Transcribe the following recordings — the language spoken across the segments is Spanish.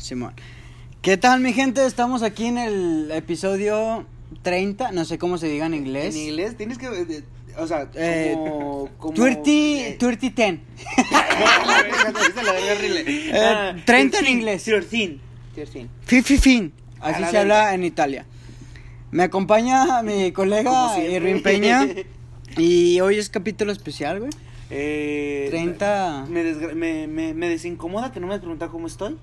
Simón. ¿Qué tal, mi gente? Estamos aquí en el episodio 30, no sé cómo se diga en inglés. En inglés tienes que. eh, O sea, Eh, como. como 30, eh, 30, 10. esa la verga horrible. Eh, Ah, 30 en 13, inglés. 13. 13. Fifi fin. A Así la se habla en Italia. Me acompaña mi colega Como. Irving Peña. Y hoy es capítulo especial, güey. Eh, 30. Me, desgra- me, me, me desincomoda que no me has preguntado cómo estoy.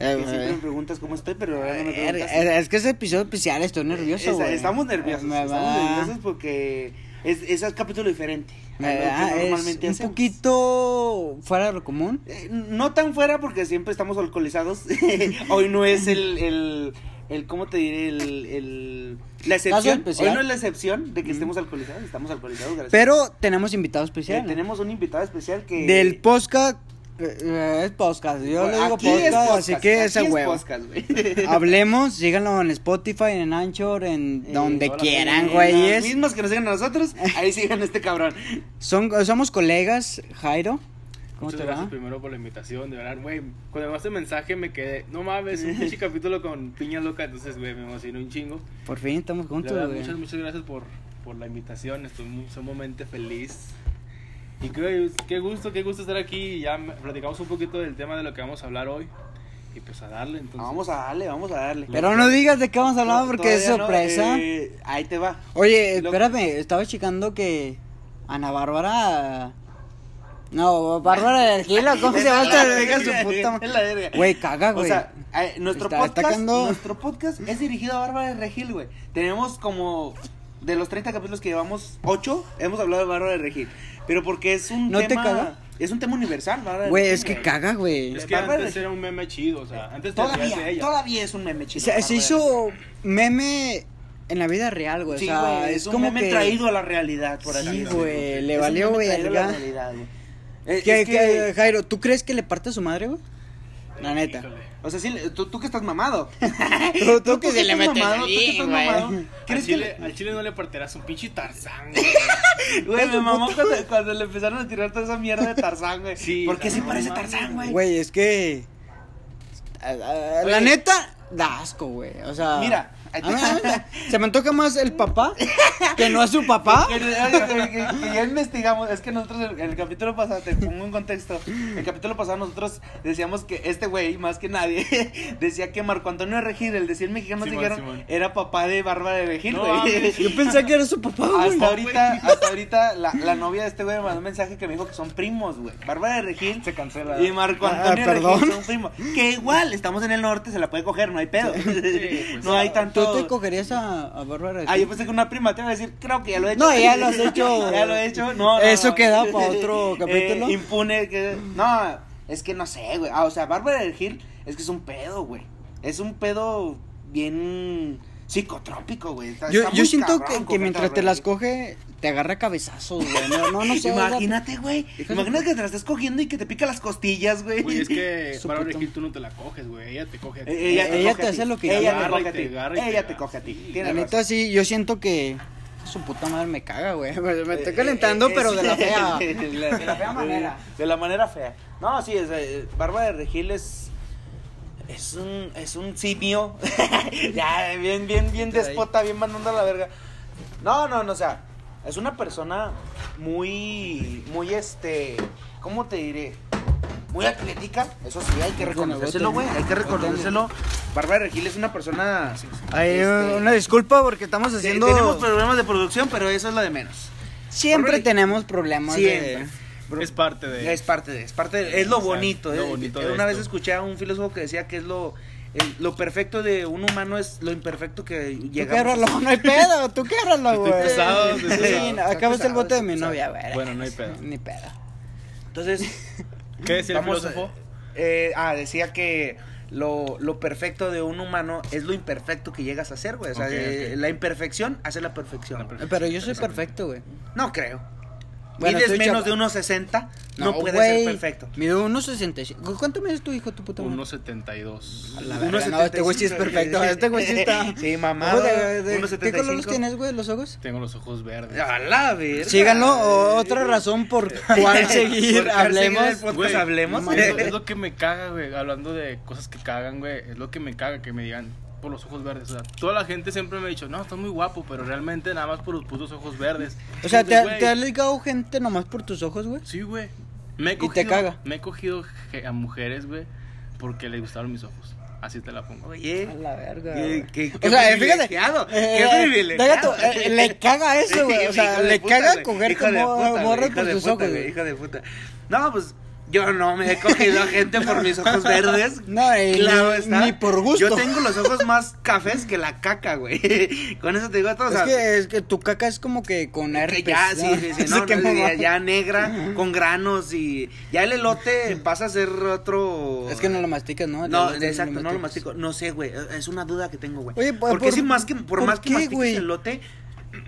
Eh, que siempre eh, me preguntas cómo estoy, pero ahora no me eh, preguntas. eh, es que es episodio especial, estoy nervioso, Esa- güey. estamos nerviosos. Me estamos va- nerviosos porque es, es un capítulo diferente. a me lo que va- es normalmente un hacemos. poquito fuera de lo común. Eh, No tan fuera porque siempre estamos alcoholizados. Hoy no es el, el, el ¿cómo te diré? El, el, la excepción. Hoy no es la excepción de que Ujú. estemos alcoholizados. Estamos alcoholizados, gracias. Pero tenemos invitado Eh, especial. ¿no? tenemos un invitado especial que... Del podcast. Eh, es podcast. Yo le digo Aquí es podcast, podcast, así que ese es huevo. podcast, güey. Hablemos, síganlo en Spotify, en Anchor, en Eh, donde hola, quieran, güeyes. Los mismos que nos sigan a nosotros, ahí sigan a este cabrón. Son, somos colegas, Jairo. ¿Cómo Muchas te gracias va? primero por la invitación, de verdad, güey. Cuando me mandaste mensaje me quedé, no mames, un pinche capítulo con piña loca, entonces, güey, me emocionó un chingo. Por fin estamos juntos, verdad, güey. muchas, muchas gracias por, por la invitación, estoy muy, sumamente feliz. Y creo, qué gusto, qué gusto estar aquí. Ya platicamos un poquito del tema de lo que vamos a hablar hoy. Y pues a darle, entonces. Vamos a darle, vamos a darle. Pero no digas de qué vamos a hablar porque es no, sorpresa. eh, ahí te va. Oye, Lo- espérame, estaba checando que Ana Bárbara. No, Bárbara de Gila, ¿cómo se llama esta verga su puta. Güey, caga, O güey. sea, eh, nuestro, Está podcast, atacando. nuestro podcast es dirigido a Bárbara de Regil, güey. Tenemos como, de los 30 capítulos que llevamos, 8, hemos hablado de Bárbara de Regil. Pero porque es un ¿No te tema... caga? Es un tema universal, de Güey, es que caga, güey. Es que Bárbara antes de- era un meme chido, o sea, antes te hacías de Todavía, ella. todavía es un meme chido. Se, se Bárbara hizo meme en la vida real, güey. Sí, o sea, güey, es, es un como meme que. traído a la realidad, por así Sí, decirlo. güey, le Es un valió meme traído a la verga. realidad, güey. Eh, ¿Qué, es qué, que- Jairo, ¿tú crees que le parte a su madre, güey? La neta. Híjole. O sea, sí, tú, tú que estás mamado. Tú, tú que se estás le metes mamado, tú que ahí, estás güey. mamado. Al ¿Crees que chile, le- al chile no le partirás un pinche Tarzán, güey. Güey, me mamó cuando, cuando le empezaron a tirar toda esa mierda de Tarzán, güey. Sí, ¿Por qué se parece Tarzán, güey? Güey, es que. La neta, da asco, güey. O sea. Mira, ahí a mí, te- a mí se me antoja más el papá que no es su papá. Que, oye, que- que- que ya investigamos, es que nosotros en el, capítulo pasado, te pongo en contexto, el capítulo pasado nosotros decíamos que este güey, más que nadie, decía que Marco Antonio Regil, el de 100 mexicanos Simón, dijeron, Simón. era papá de Bárbara de Regil, No. Yo pensé que era su papá, güey. Hasta ahorita, hasta ahorita la, la novia de este güey me mandó un mensaje que me dijo que son primos, güey. Bárbara de Regil Se cancela. y Marco Ah, Antonio perdón. Regil son primos. Que igual, estamos en el norte, se la puede coger, no hay pedo. pues, no hay tanto. ¿Tú te cogerías a, a Bárbara de Ah, yo pensé que una prima te iba a decir, creo que ya lo he hecho. No, ya lo has hecho. ya lo he hecho. No, no, Eso no. queda para otro capítulo. Eh, impune que no, es que no sé, güey. Ah, o sea, Bárbara del Gil es que es un pedo, güey. Es un pedo bien psicotrópico, güey. Está- Yo, está yo muy siento cabrón que, mientras te las coge, te agarra cabezazos, güey. No, no, no sé. Imagínate, güey. Imagínate que te la estés cogiendo y que te pica las costillas, güey. Güey, es que Su Bárbara puta- Regil tú no te la coges, güey. Ella te coge a ti. Eh, Ella, te, Ella hace lo que ella te coge a te ti. agarra y te Ella te coge a ti. La neta, sí, yo siento que su puta madre me caga, güey. Me, estoy calentando, Eh, eh, pero es- de la fea. de la, De la fea manera. De la manera fea. No, sí, es, eh, Bárbara de Regil es. Es un, es un simio. ya, bien, bien, bien despota, bien mandando a la verga. No, no, no, o sea, es una persona muy, muy este, ¿cómo te diré? Muy atlética, eso sí, hay que reconocérselo, güey, hay que reconocérselo. Bárbara Regil es una persona... Ay, este, una disculpa porque estamos haciendo. Tenemos problemas de producción, pero eso es lo de menos. Siempre tenemos problemas Siempre. de. Es parte de. Es parte de, es parte de, es lo Exacto, bonito. lo eh. bonito de Una vez escuché a un filósofo que decía que es lo, el- lo perfecto de un humano es lo imperfecto que Tú llegamos. québralo, a ser. no hay pedo, tú québralo, Estoy güey. pesado, estoy Sí, no, acabas el bote de mi novia, güey. Bueno, no hay pedo. Ni pedo. Entonces, ¿Qué decía el filósofo? eh, ah, decía que lo, lo perfecto de un humano es lo imperfecto que llegas a ser, güey. O sea, Ok, eh, la imperfección hace la perfección. La perfección. Pero yo soy perfecto, güey. No creo. Bueno, mides menos chapa- de 1.60, no, No, puede ser perfecto. Mide 1.65. ¿Cuánto mides tu hijo, tu puta madre? 1.72. A la verga, no, este güey sí es 75. perfecto. Este güey sí está. Sí, uno ¿Qué color los 75. tienes, güey, los ojos? Tengo los ojos verdes. A la verga. Síganlo. o- Otra razón por cuál seguir. Por cuál seguir Hablemos. hablemos. Lo- es lo que me caga, güey. Hablando de cosas que cagan, güey. Es lo que me caga que me digan por los ojos verdes. O sea, toda la gente siempre me ha dicho, no, estás muy guapo, pero realmente nada más por los putos ojos verdes. O sea, ¿te, Güey, te ha ligado gente nomás por tus ojos, güey? Sí, güey. Me he Y te cogido, caga. Me he cogido a mujeres, güey, porque les gustaron mis ojos. Así te la pongo. Oye. A la verga. Qué- qué- o qué sea, eh, fíjate. eh, qué eh, privilegiado. eh, le caga eso, güey. O sea, le puta, caga coger como hijo por puta, ojos, güey. Hijo de puta. No, pues yo no me he cogido a gente por mis ojos verdes. No, y Claro ni- está. ni por gusto. Yo tengo los ojos más cafés que la caca, güey. Con eso te digo todo. o Es sea, que, es que tu caca es como que con que herpes. ya, sí, sí, sí, No no, no, ya, negra, con granos y ya el elote pasa a ser otro... Es que no lo masticas, ¿no? No, elote exacto, no lo mastico. No sé, güey. Es una duda que tengo, güey. Oye, por- Porque por- si más que, por ¿por más que mastiques güey? el elote,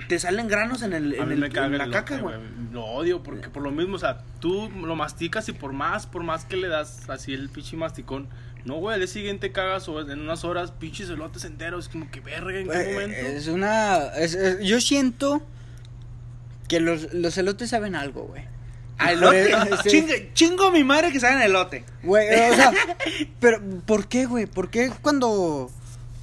te salen granos en el, A en el me caga en la el caca, güey. Lo odio porque por lo mismo, o sea, tú lo masticas y por más, por más que le das así el pinche masticón, no, güey, al día siguiente cagas o en unas horas pinches elotes enteros, como que verga, ¿en qué Eh, momento? Es una. es- es- yo siento que los, los elotes saben algo, güey. Ah, elote. Sí. Chingo, chingo mi madre que saben elote. Güey, o sea, pero ¿por qué, güey? ¿Por qué cuando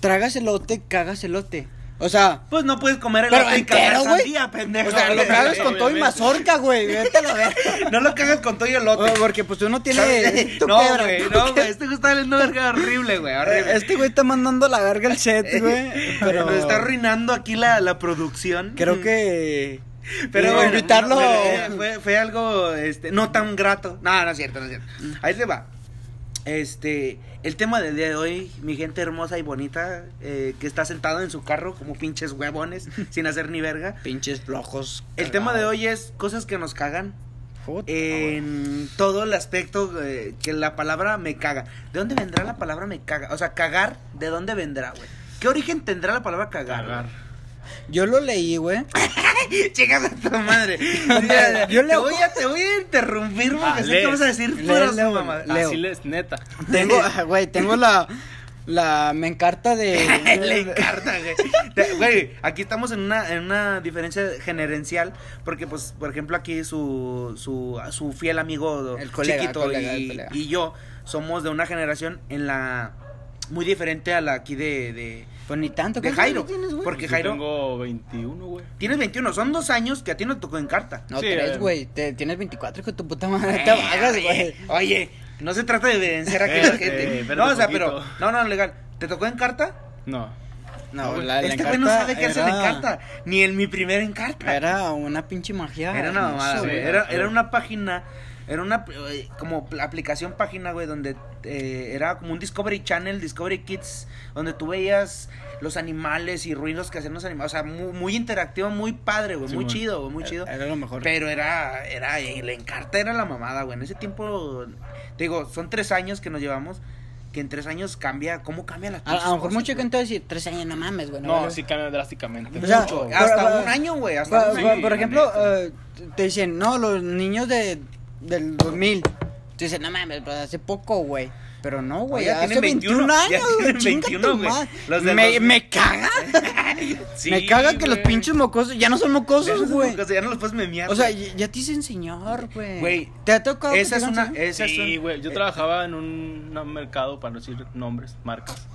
tragas elote, cagas elote? O sea, Pues no puedes comer elote y cagar sandía, pendejo. o sea, lo cagas con todo y mazorca, güey. Vete a la verga. No lo cagas con todo y elote. O- Porque pues uno tiene. No, güey, no, güey. Este güey está valiendo verga horrible, güey. Horrible. Este güey está mandando la verga el set, güey. Pero. Nos está arruinando aquí la, la producción. Creo que. Pero eh, bueno, invitarlo. fue, fue, fue algo este, no tan grato. No, no es cierto, no es cierto. Mm. Ahí se va. Este, el tema del día de hoy, mi gente hermosa y bonita, eh, que está sentado en su carro como pinches huevones, sin hacer ni verga. Pinches flojos. El tema de hoy es cosas que nos cagan. En todo el aspecto eh, que la palabra me caga. ¿De dónde vendrá la palabra me caga? O sea, cagar, ¿de dónde vendrá, güey? ¿Qué origen tendrá la palabra cagar? Cagar. Yo lo leí, güey. Chicas a tu madre. Yo te, leo- voy a, te voy a interrumpir porque Ah, sé que vas a decir puras leo, mamadas. Leo. Así les, neta. Tengo, güey, tengo la. La. Me encarta de. Le encanta, güey. Güey, aquí estamos en una, en una diferencia gerencial. Porque, pues, por ejemplo, aquí su, su, su fiel amigo El colega, chiquito colega, y, el colega. y yo somos de una generación en la. Muy diferente a la aquí de. de Pues ni tanto. de ¿cuántos Jairo. tienes, güey? Porque Yo Jairo. tengo 21, güey. Tienes 21, son dos años que a ti no te tocó en carta. No, Sí, tres, eh. güey. Te- Tienes 24, hijo de tu puta madre. Te vagas, güey. Oye, oye, no se trata de evidenciar a la Eh, eh, gente. espérate No, o sea, pero. No, no, legal. ¿Te tocó en carta? No. No, güey. la, la este güey no encarta sabe qué hace era- en encarta. Ni en mi primer encarta. Era una pinche magia. Era una mamada, güey. Era, era una página. Era una eh, como pl- aplicación página, güey, donde eh, era como un Discovery Channel, Discovery Kids, donde tú veías los animales y ruidos que hacían los animales. O sea, muy, muy interactivo, muy padre, güey. Sí, muy chido, güey, muy chido. Era lo mejor. Pero era, era, el encarta era la mamada, güey. En ese tiempo, te digo, son tres años que nos llevamos. Que en tres años cambia, ¿cómo cambia las A, a lo mejor cosas, mucha gente va a decir, tres años, no mames, güey. No, vale". sí cambia drásticamente. O sea, mucho. Hasta por- un año, güey. Por, Hasta un por- año. por la ejemplo, eh, te dicen, no, los niños de del 2000. Te dicen, no mames, pues hace poco, güey. Pero no, güey, ya hace tienen 21, 21, ya años, güey. tienen Chinga 21, tu güey. Los de me, los- me caga. Sí, me caga que los güey. pinches mocosos ya no son Ya mocosos, no, güey. o sea, ya no los puedes memear. O sea, ya ya te dicen señor, güey. Güey, ¿Te ha tocado? esa es una. Esa es Sí, güey. Yo eh, trabajaba en un, un mercado, para no decir nombres, marcas.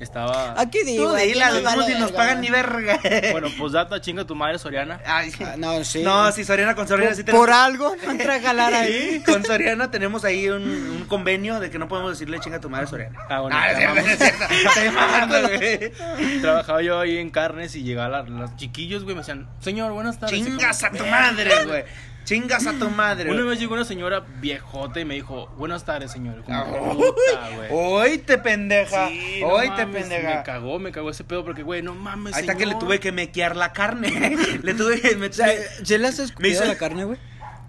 Estaba. Aquí digo. Tú dila, nos de vale nos pagan ni verga. Bueno, pues data, chinga tu madre, Soriana. Ay, Ah, no, sí. No, si Soriana con Soriana sí por, tenemos. por algo no entra a jalar ahí. Con Soriana tenemos ahí un, un convenio de que no podemos decirle chinga a tu madre Soriana. Ah, bueno, Ah, güey. Trabajaba yo ahí en carnes y llegaban los chiquillos, güey, me decían, señor, buenas tardes. Chingas a tu madre, güey. Chingas a tu madre. Una vez llegó una señora viejota y me dijo, buenas tardes, señor. Como, Ah. Hoy te pendeja. Sí, no Hoy te mames, pendeja. Me cagó, me cagó ese pedo porque, güey, no mames, Ahí está que le tuve que mequear la carne. le tuve que sea, ¿sí le has Me escupido hizo- la carne, güey?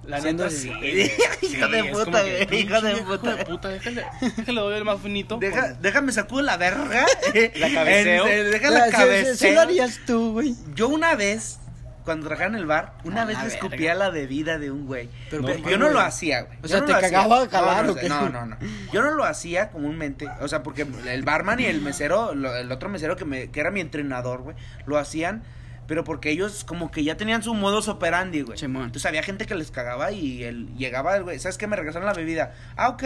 La Siendo neta, así. sí. Hijo de puta, güey, hijo de puta. Hijo de puta, déjale, déjale doy el más finito. Deja, déjame sacudo la verga. La cabeceo. Deja la sí- sí- sí cabeceo. lo harías tú, güey. Yo una vez cuando trabajaba en el bar, una vez le escupía la bebida de un güey. Pero, No, pero- Yo no lo hacía, güey. O Yo sea, no ¿te cagaba a No, jalar no, o qué? No, no, no. Yo no lo hacía comúnmente. O sea, porque el barman y el mesero, lo- el otro mesero que, me, que era mi entrenador, güey, lo hacían. Pero porque ellos como que ya tenían su modus operandi, güey. Entonces había gente que les cagaba y él llegaba el güey, ¿sabes qué? Me regresaron la bebida. Ah, ok.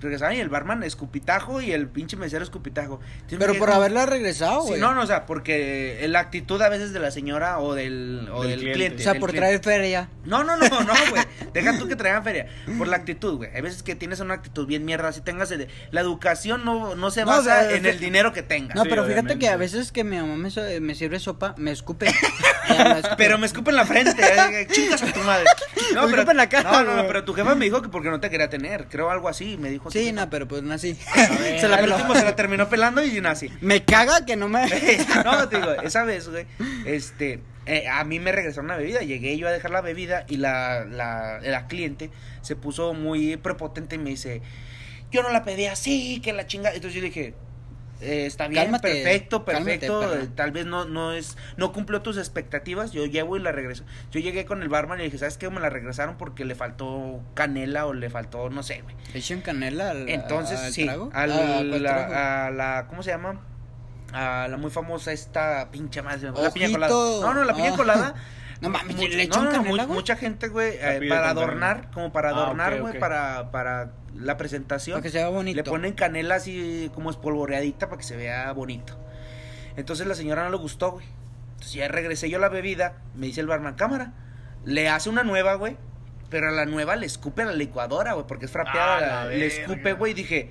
Regresaban y el barman escupitajo y el pinche mesero escupitajo. Entonces Pero por como- haberla regresado, Sí, güey. no, no, o sea, porque la actitud a veces de la señora o del, o Del del cliente. cliente. o sea, por cliente. traer feria. No, no, no, no, güey. Deja tú que traigan feria. Por la actitud, güey. Hay veces que tienes una actitud bien mierda. Si tengas el- la educación no, no se No, basa o sea, en el dinero que tengas. No, Sí, pero fíjate que a veces que mi mamá me, so- me sirve sopa, me escupe. Ya me escupe. Pero me escupe en la frente. eh, Chingas a tu madre. No, Me pero, en la cara, No, no, no, pero tu jefa me dijo que porque no te quería tener. Creo algo así. Me dijo. Sí, no, pero pues nací. Se se la peló. último se la terminó pelando y nací. Me caga que no me. no, te digo, esa vez, güey, este, eh, a mí me regresaron una bebida, llegué yo a dejar la bebida y la, la, la cliente se puso muy prepotente y me dice, yo no la pedí así, que la chinga, entonces yo dije, eh, está bien, Cálmate, perfecto, perfecto, eh, tal vez no, no es, no cumplió tus expectativas, yo llevo y la regreso, yo llegué con el barman y le dije, ¿sabes qué? Me la regresaron porque le faltó canela o le faltó, no sé, güey. ¿Le echan canela al, Entonces, al sí, trago? al- Ah, a la, ¿cómo se llama? A la muy famosa esta pinche fue, la piña colada. No, no, la piña Ah. colada. No mames, mu- ¿le no, echan no, no, canela, mucha gente, güey, eh, para adornar, como para Ah, adornar, güey, ok. para, para la presentación. Para que se vea bonito. Le ponen canela así como espolvoreadita para que se vea bonito. Entonces la señora no le gustó, güey. Entonces ya regresé yo a la bebida, me dice el barman, cámara. Le hace una nueva, güey. Pero a la nueva le escupe a la licuadora, güey, porque es frapeada. Ah, la le escupe, güey, y dije,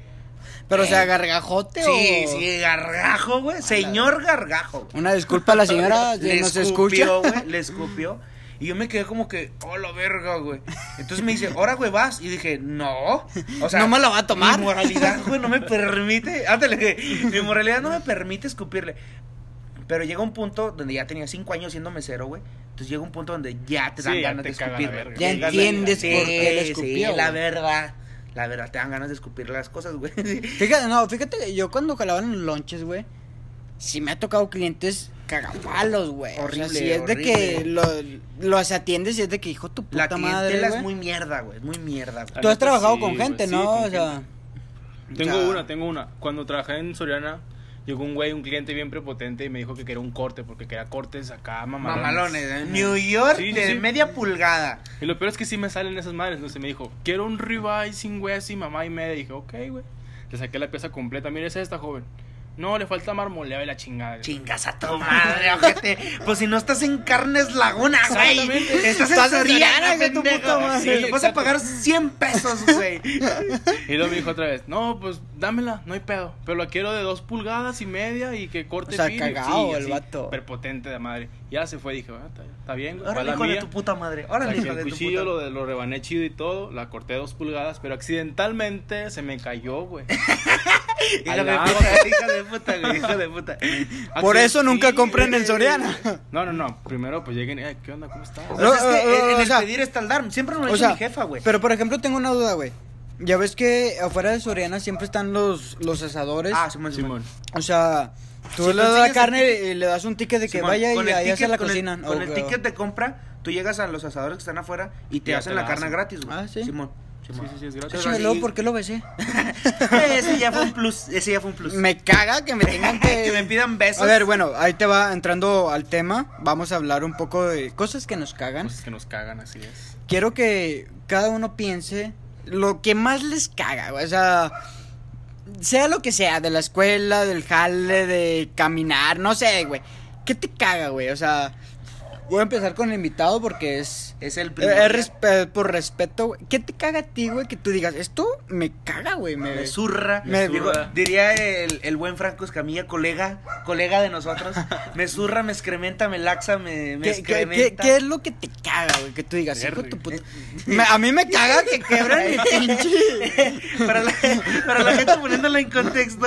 Pero, o sea, Eh, gargajote sí, o. sí, gargajo, güey. Señor gargajo. güey. Una disculpa a la señora si le nos escupió, escucha. güey, le escupió. Y yo me quedé como que, oh, la verga, güey. Entonces me dice, ahora, güey, vas. Y dije, no. O sea, No me la va a tomar. Mi moralidad, güey, no me permite. Ándale, güey. Mi moralidad no me permite escupirle. Pero llega un punto donde ya tenía cinco años siendo mesero, güey. Entonces llega un punto donde ya te dan Sí, ganas te de la escupir, verga. Ya Sí, entiendes sí, por qué le sí, escupió, la güey. verdad. La verdad, te dan ganas de escupir las cosas, güey. Fíjate, no, fíjate, yo cuando jalaba en los lonches, güey, sí me ha tocado clientes cagapalos, güey. O sea, Horrible, si es de que lo, los atiendes y es de que, hijo, tu puta La madre, clientela es muy mierda, güey. Muy mierda, güey. Tú has trabajado sí, con gente, sí, ¿no? con o sea, gente. Tengo o una, tengo una. Cuando trabajé en Soriana, llegó un güey, un cliente bien prepotente y me dijo que quería un corte porque quería cortes acá mamalones. Mamalones, ¿eh? New York Sí, de sí. media pulgada. Y lo peor es que sí me salen esas madres. Entonces me dijo, quiero un ribeye sin hueso y mamá y media. Y dije, ok, güey. Le saqué la pieza completa. Mira, es esta, joven. No, le falta marmoleado y la chingada. Chingas a tu madre, ojete. Pues si no estás en Carnes Laguna, güey. Exactamente. Estás en Soriana, que tu pendejo. puta madre. Sí, te vas a pagar 100 pesos, güey. Y luego me dijo otra vez, no, pues dámela, no hay pedo. Pero la quiero de dos pulgadas y media y que corte O sea, fino". cagao el así, vato. Prepotente de madre. Ya se fue, dije, ah, está, bien, la hijo de mía. tu puta madre. Saqué hijo de el tu cuchillo, puta lo, de- lo rebané chido y todo, la corté dos pulgadas, pero accidentalmente se me cayó, güey. Hija de puta, hija de puta, güey, hija de puta. Por eso nunca compren en güey. Soriana. No, no, no. Primero, pues lleguen, "Ay, ¿qué onda? ¿Cómo estás? O sea, es que No, en o el sea- pedir está el dar. Siempre me lo dice mi jefa, güey. pero por ejemplo tengo una duda, güey. Ya ves que afuera de Soriana siempre están los, los asadores. Ah, Simón. Simón. O sea, tú Si le das la carne y le das un ticket de que Simón, vaya y ahí ticket- la con el-. Con el ticket de compra, tú llegas a los asadores que están afuera y te Ya hacen te la la carne hacen. gratis, güey. Ah, ¿sí? Simón. Sí, Simón. sí, sí, es gratis. luego, ¿por qué lo besé? Ese ya fue un plus. Ese ya fue un plus. Me caga que me tengan que... que me pidan besos. A ver, bueno, ahí te va entrando al tema. Vamos a hablar un poco de cosas que nos cagan. Cosas que nos cagan, así es. Quiero que cada uno piense lo que más les caga, güey. O sea, sea lo que sea, de la escuela, del jale, de caminar, no sé, güey. ¿Qué te caga, güey? O sea, voy a empezar con el invitado porque es... Es el eh, primer. es respe- por respeto, güey. ¿Qué te caga a ti, güey? Que tú digas, esto me caga, güey. Me, Me zurra. Me Digo, zurra. diría el, el buen Franco Escamilla, colega, colega de nosotros. Me zurra, me excrementa, me laxa, me, me ¿Qué, qué, qué, excrementa. qué es lo que te caga, güey? Que tú digas, hijo tu puta. Me- a mí me caga que quebran mi pinche. para, la, para la gente poniéndolo en contexto,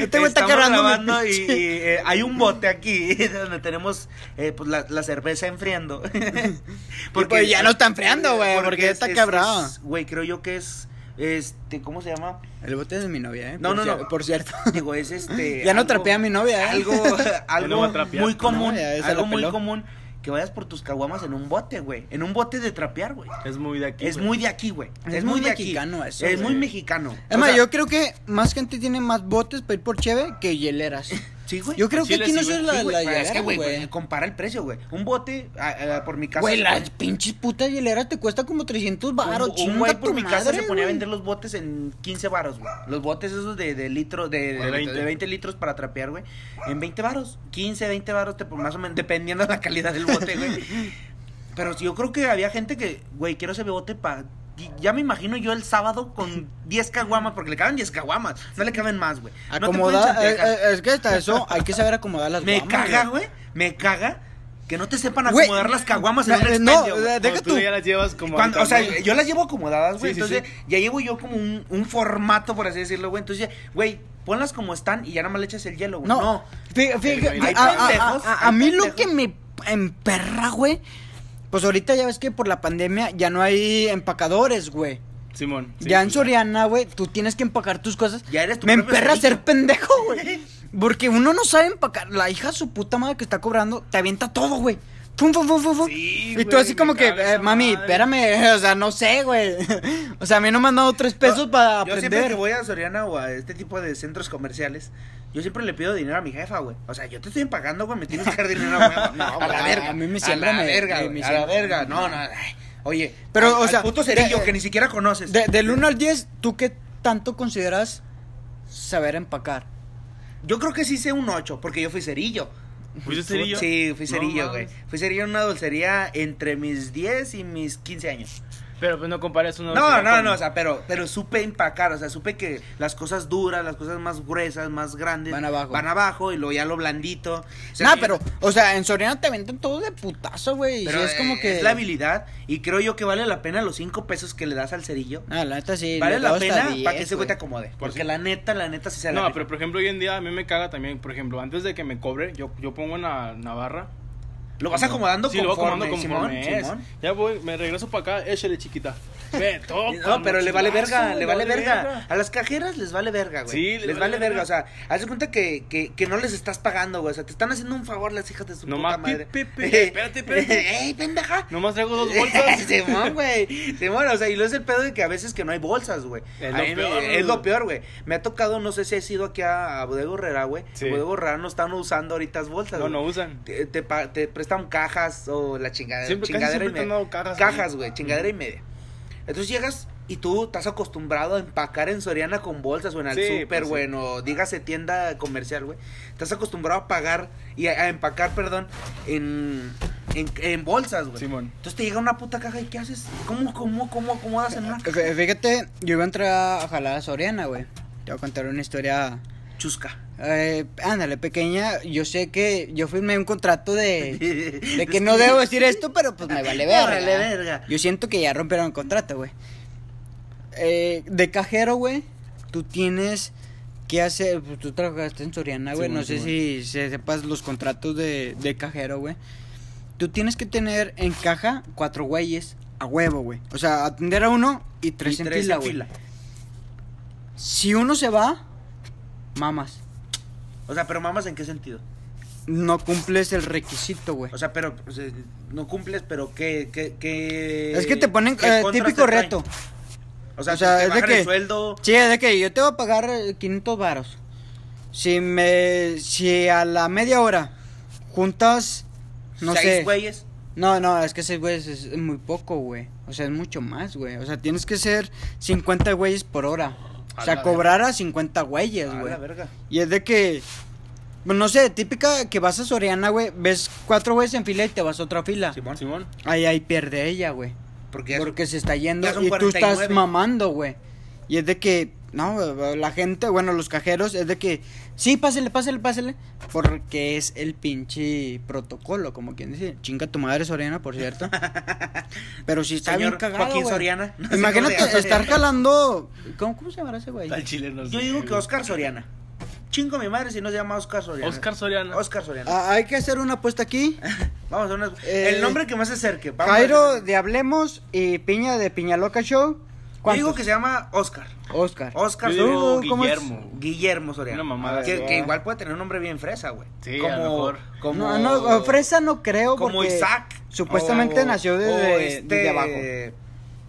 Este güey está grabando y, eh, hay un bote aquí donde tenemos eh, pues la, la cerveza enfriando. Pues ya no está enfriando, güey, porque es- está es- quebrado. es- Güey, creo yo que es, este, ¿cómo se llama? El bote de mi novia, ¿eh? No, por no, no. Por cierto. Digo, es este. Ya no trapea a mi novia, ¿eh? Algo, algo muy común. Algo muy común que vayas por tus caguamas en un bote, güey. En un bote de trapear, güey. Es muy de aquí. Es muy de aquí, güey. Es Es, muy muy de mexicano aquí. eso, Es muy mexicano. Es O más, sea, yo creo que más gente tiene más botes para ir por cheve que hieleras. Sí, güey. Yo creo Chile que aquí no sí, es la, Sí, güey, la pero es que, hielera, güey, compara el precio, güey. Un bote, por mi casa. Güey, las pinches putas hieleras te cuesta como 300 un, baros, un chinga güey por mi casa madre, se ponía a vender los botes en 15 varos, güey. Los botes esos de, de litro, de, De de, 20. de 20 litros para trapear, güey. En 20 varos. 15, 20 varos, te, más o menos, dependiendo de la calidad del bote, güey. Pero yo creo que había gente que, güey, quiero ese bote para... Ya me imagino yo el sábado con 10 caguamas, porque le caben 10 caguamas, no le caben más, güey. No Acomodar, eh, eh, es que hasta eso hay que saber acomodar las Me guamas, caga, güey, me caga que no te sepan Güey, acomodar las caguamas en un eh, expendio, no, güey. deja tú tú. ya las llevas como. Cuando- o sea, yo las llevo acomodadas, güey. Sí, sí, entonces, ya llevo yo como un, un formato, por así decirlo, güey. Entonces, güey, ponlas como están y ya nada más le echas el hielo, güey. No, No. fí- fí- Hay a, a- pendejos, a- a- a hay mí lo que me emperra, güey, pues ahorita ya ves que por la pandemia ya no hay empacadores, güey. Simón. sí. ya en Soriana, güey, tú tienes que empacar tus cosas. Ya eres tu Me emperra ser pendejo, güey. Porque uno no sabe empacar. La hija su puta madre que está cobrando te avienta todo, güey. Sí, y tú güey, así como que, eh, mami, madre. espérame, o sea, no sé, güey. O sea, a mí no me han dado tres pesos para Yo siempre aprender. que voy a Soriana o a este tipo de centros comerciales, yo siempre le pido dinero a mi jefa, güey. O sea, yo te estoy pagando, güey, me tienes que dar dinero a huevo. No, a la a- verga. a mí me a siembra, la me- verga, güey, a la verga. No, no. ay, Oye, Pero, al- o sea, puto cerillo de- que ni siquiera conoces. De- del 1 al 10, ¿tú qué tanto consideras saber empacar? Yo creo que sí sé un 8, porque yo fui cerillo. ¿Fuiste cerillo? Sí, fui No cerillo, güey. mames. fui cerillo en una dulcería entre mis 10 y mis 15 años. Pero pues no compares una No, no, con- no, o sea, pero, pero supe empacar, o sea, supe que las cosas duras, las cosas más gruesas, más grandes Van abajo. van abajo y luego ya lo blandito. O sea, nah, que- pero, o sea, en Soriana te venden todo de putazo, güey. pero sí es como que. es la habilidad y creo yo que vale la pena los 5 pesos que le das al cerillo. Ah, la neta sí. vale le la pena 10, para que ese güey te acomode. Por Porque la neta, la neta sí se la No, pero por ejemplo, hoy en día a mí me caga también, por ejemplo, antes de que me cobre, yo, yo pongo una navarra. Lo vas acomodando sí, lo conforme, acomodando conforme Simón. Simón. Ya voy, me regreso para acá, échale chiquita. Ve, toca, No, pero le vale verga, le vale verga. verga. A las cajeras les vale verga, güey. Sí, le les vale vale verga. verga. O sea, haz de cuenta que, que, que no les estás pagando, güey. O sea, te están haciendo un favor las hijas de su Nomás, puta madre. pi, pi, pi. Espérate, espérate. ¡Ey, pendeja! Nomás traigo dos bolsas. Simón, güey. Simón, o sea, y lo es el pedo de que a veces que no hay bolsas, güey. Es lo me- peor, Es lo peor, güey. Me ha tocado, no sé si has ido aquí a, a Bodega Herrera, güey. Sí. En Bodega Herrera no están usando ahorita bolsas, No, no usan. Te, te prestan cajas o la chingadera. Siempre- casi chingadera siempre y te han media. dado cajas, Cajas, güey. güey, chingadera y media. Entonces llegas y tú estás acostumbrado a empacar en Soriana con bolsas o en el Sí, súper, pues sí. güey, o dígase tienda comercial, güey. Estás acostumbrado a pagar y a, a empacar, perdón, en, en, en bolsas, güey. Simón. Entonces te llega una puta caja y ¿qué haces? ¿Cómo, cómo, cómo acomodas en una? Fí- Fíjate, yo iba a entrar a jalar a Soriana, güey. Te voy a contar una historia. Chusca. Eh, ándale, pequeña. Yo sé que yo firmé un contrato de. De que no debo decir esto, pero pues me vale verga. vale verga. Yo siento que ya rompieron el contrato, güey. Eh, de cajero, güey, tú tienes que hacer. Pues tú trabajaste en Soriana, güey. Sí, no sí, sé si, sepas los contratos de, de cajero, güey. Tú tienes que tener en caja cuatro güeyes a huevo, güey. O sea, atender a uno y tres Y en tres fila, en güey. Si uno se va, mamas. O sea, pero mamas en qué sentido? No cumples el requisito, güey. O sea, pero o sea, no cumples, pero qué, qué, qué Es que te ponen eh, típico te reto. O sea, O sea, es de que- el sueldo. Sí, es de que yo te voy a pagar eh, 500 varos. Si me si a la media hora juntas no seis sé. güeyes. No, no, es que seis güeyes es muy poco, güey. O sea, es mucho más, güey. O sea, tienes que ser 50 güeyes por hora. O sea, cobrar a 50 güeyes, güey. la verga. Y es de que pues, no sé, típica que vas a Soriana, güey, ves cuatro güeyes en fila y te vas a otra fila. Simón. Simón. Ahí ahí pierde ella, güey. Porque, Porque se está yendo y tú estás 49. mamando, güey. Y es de que, no, la gente, bueno, los cajeros, es de que, sí, pásele, pásele, pásele. Porque es el pinche protocolo, como quien dice. Chinga tu madre, Soriana, por cierto. Pero sí está Señor bien cagado, Joaquín. Soriana. No Imagínate estar jalando. ¿Cómo, ¿Cómo se llamará ese güey? Al chile no Yo digo que. Oscar Soriana. Chingo mi madre si no se llama Oscar Soriana. Oscar Soriana. Oscar Soriana. Ah, hay que hacer una apuesta aquí. Vamos a una... Eh, el nombre que más se acerque. Vamos Jairo de Hablemos y Piña de Piñaloca Show Yo ¿Cuántos? digo que se llama Oscar. Oscar. Oscar Yo digo Soriano. Guillermo. Guillermo Soriano. Una mamada. Que, igual puede tener un nombre bien fresa, güey. Sí, como, a lo mejor. Como, No, no, Fresa no creo como porque Isaac. Supuestamente o- nació o desde, este, desde abajo.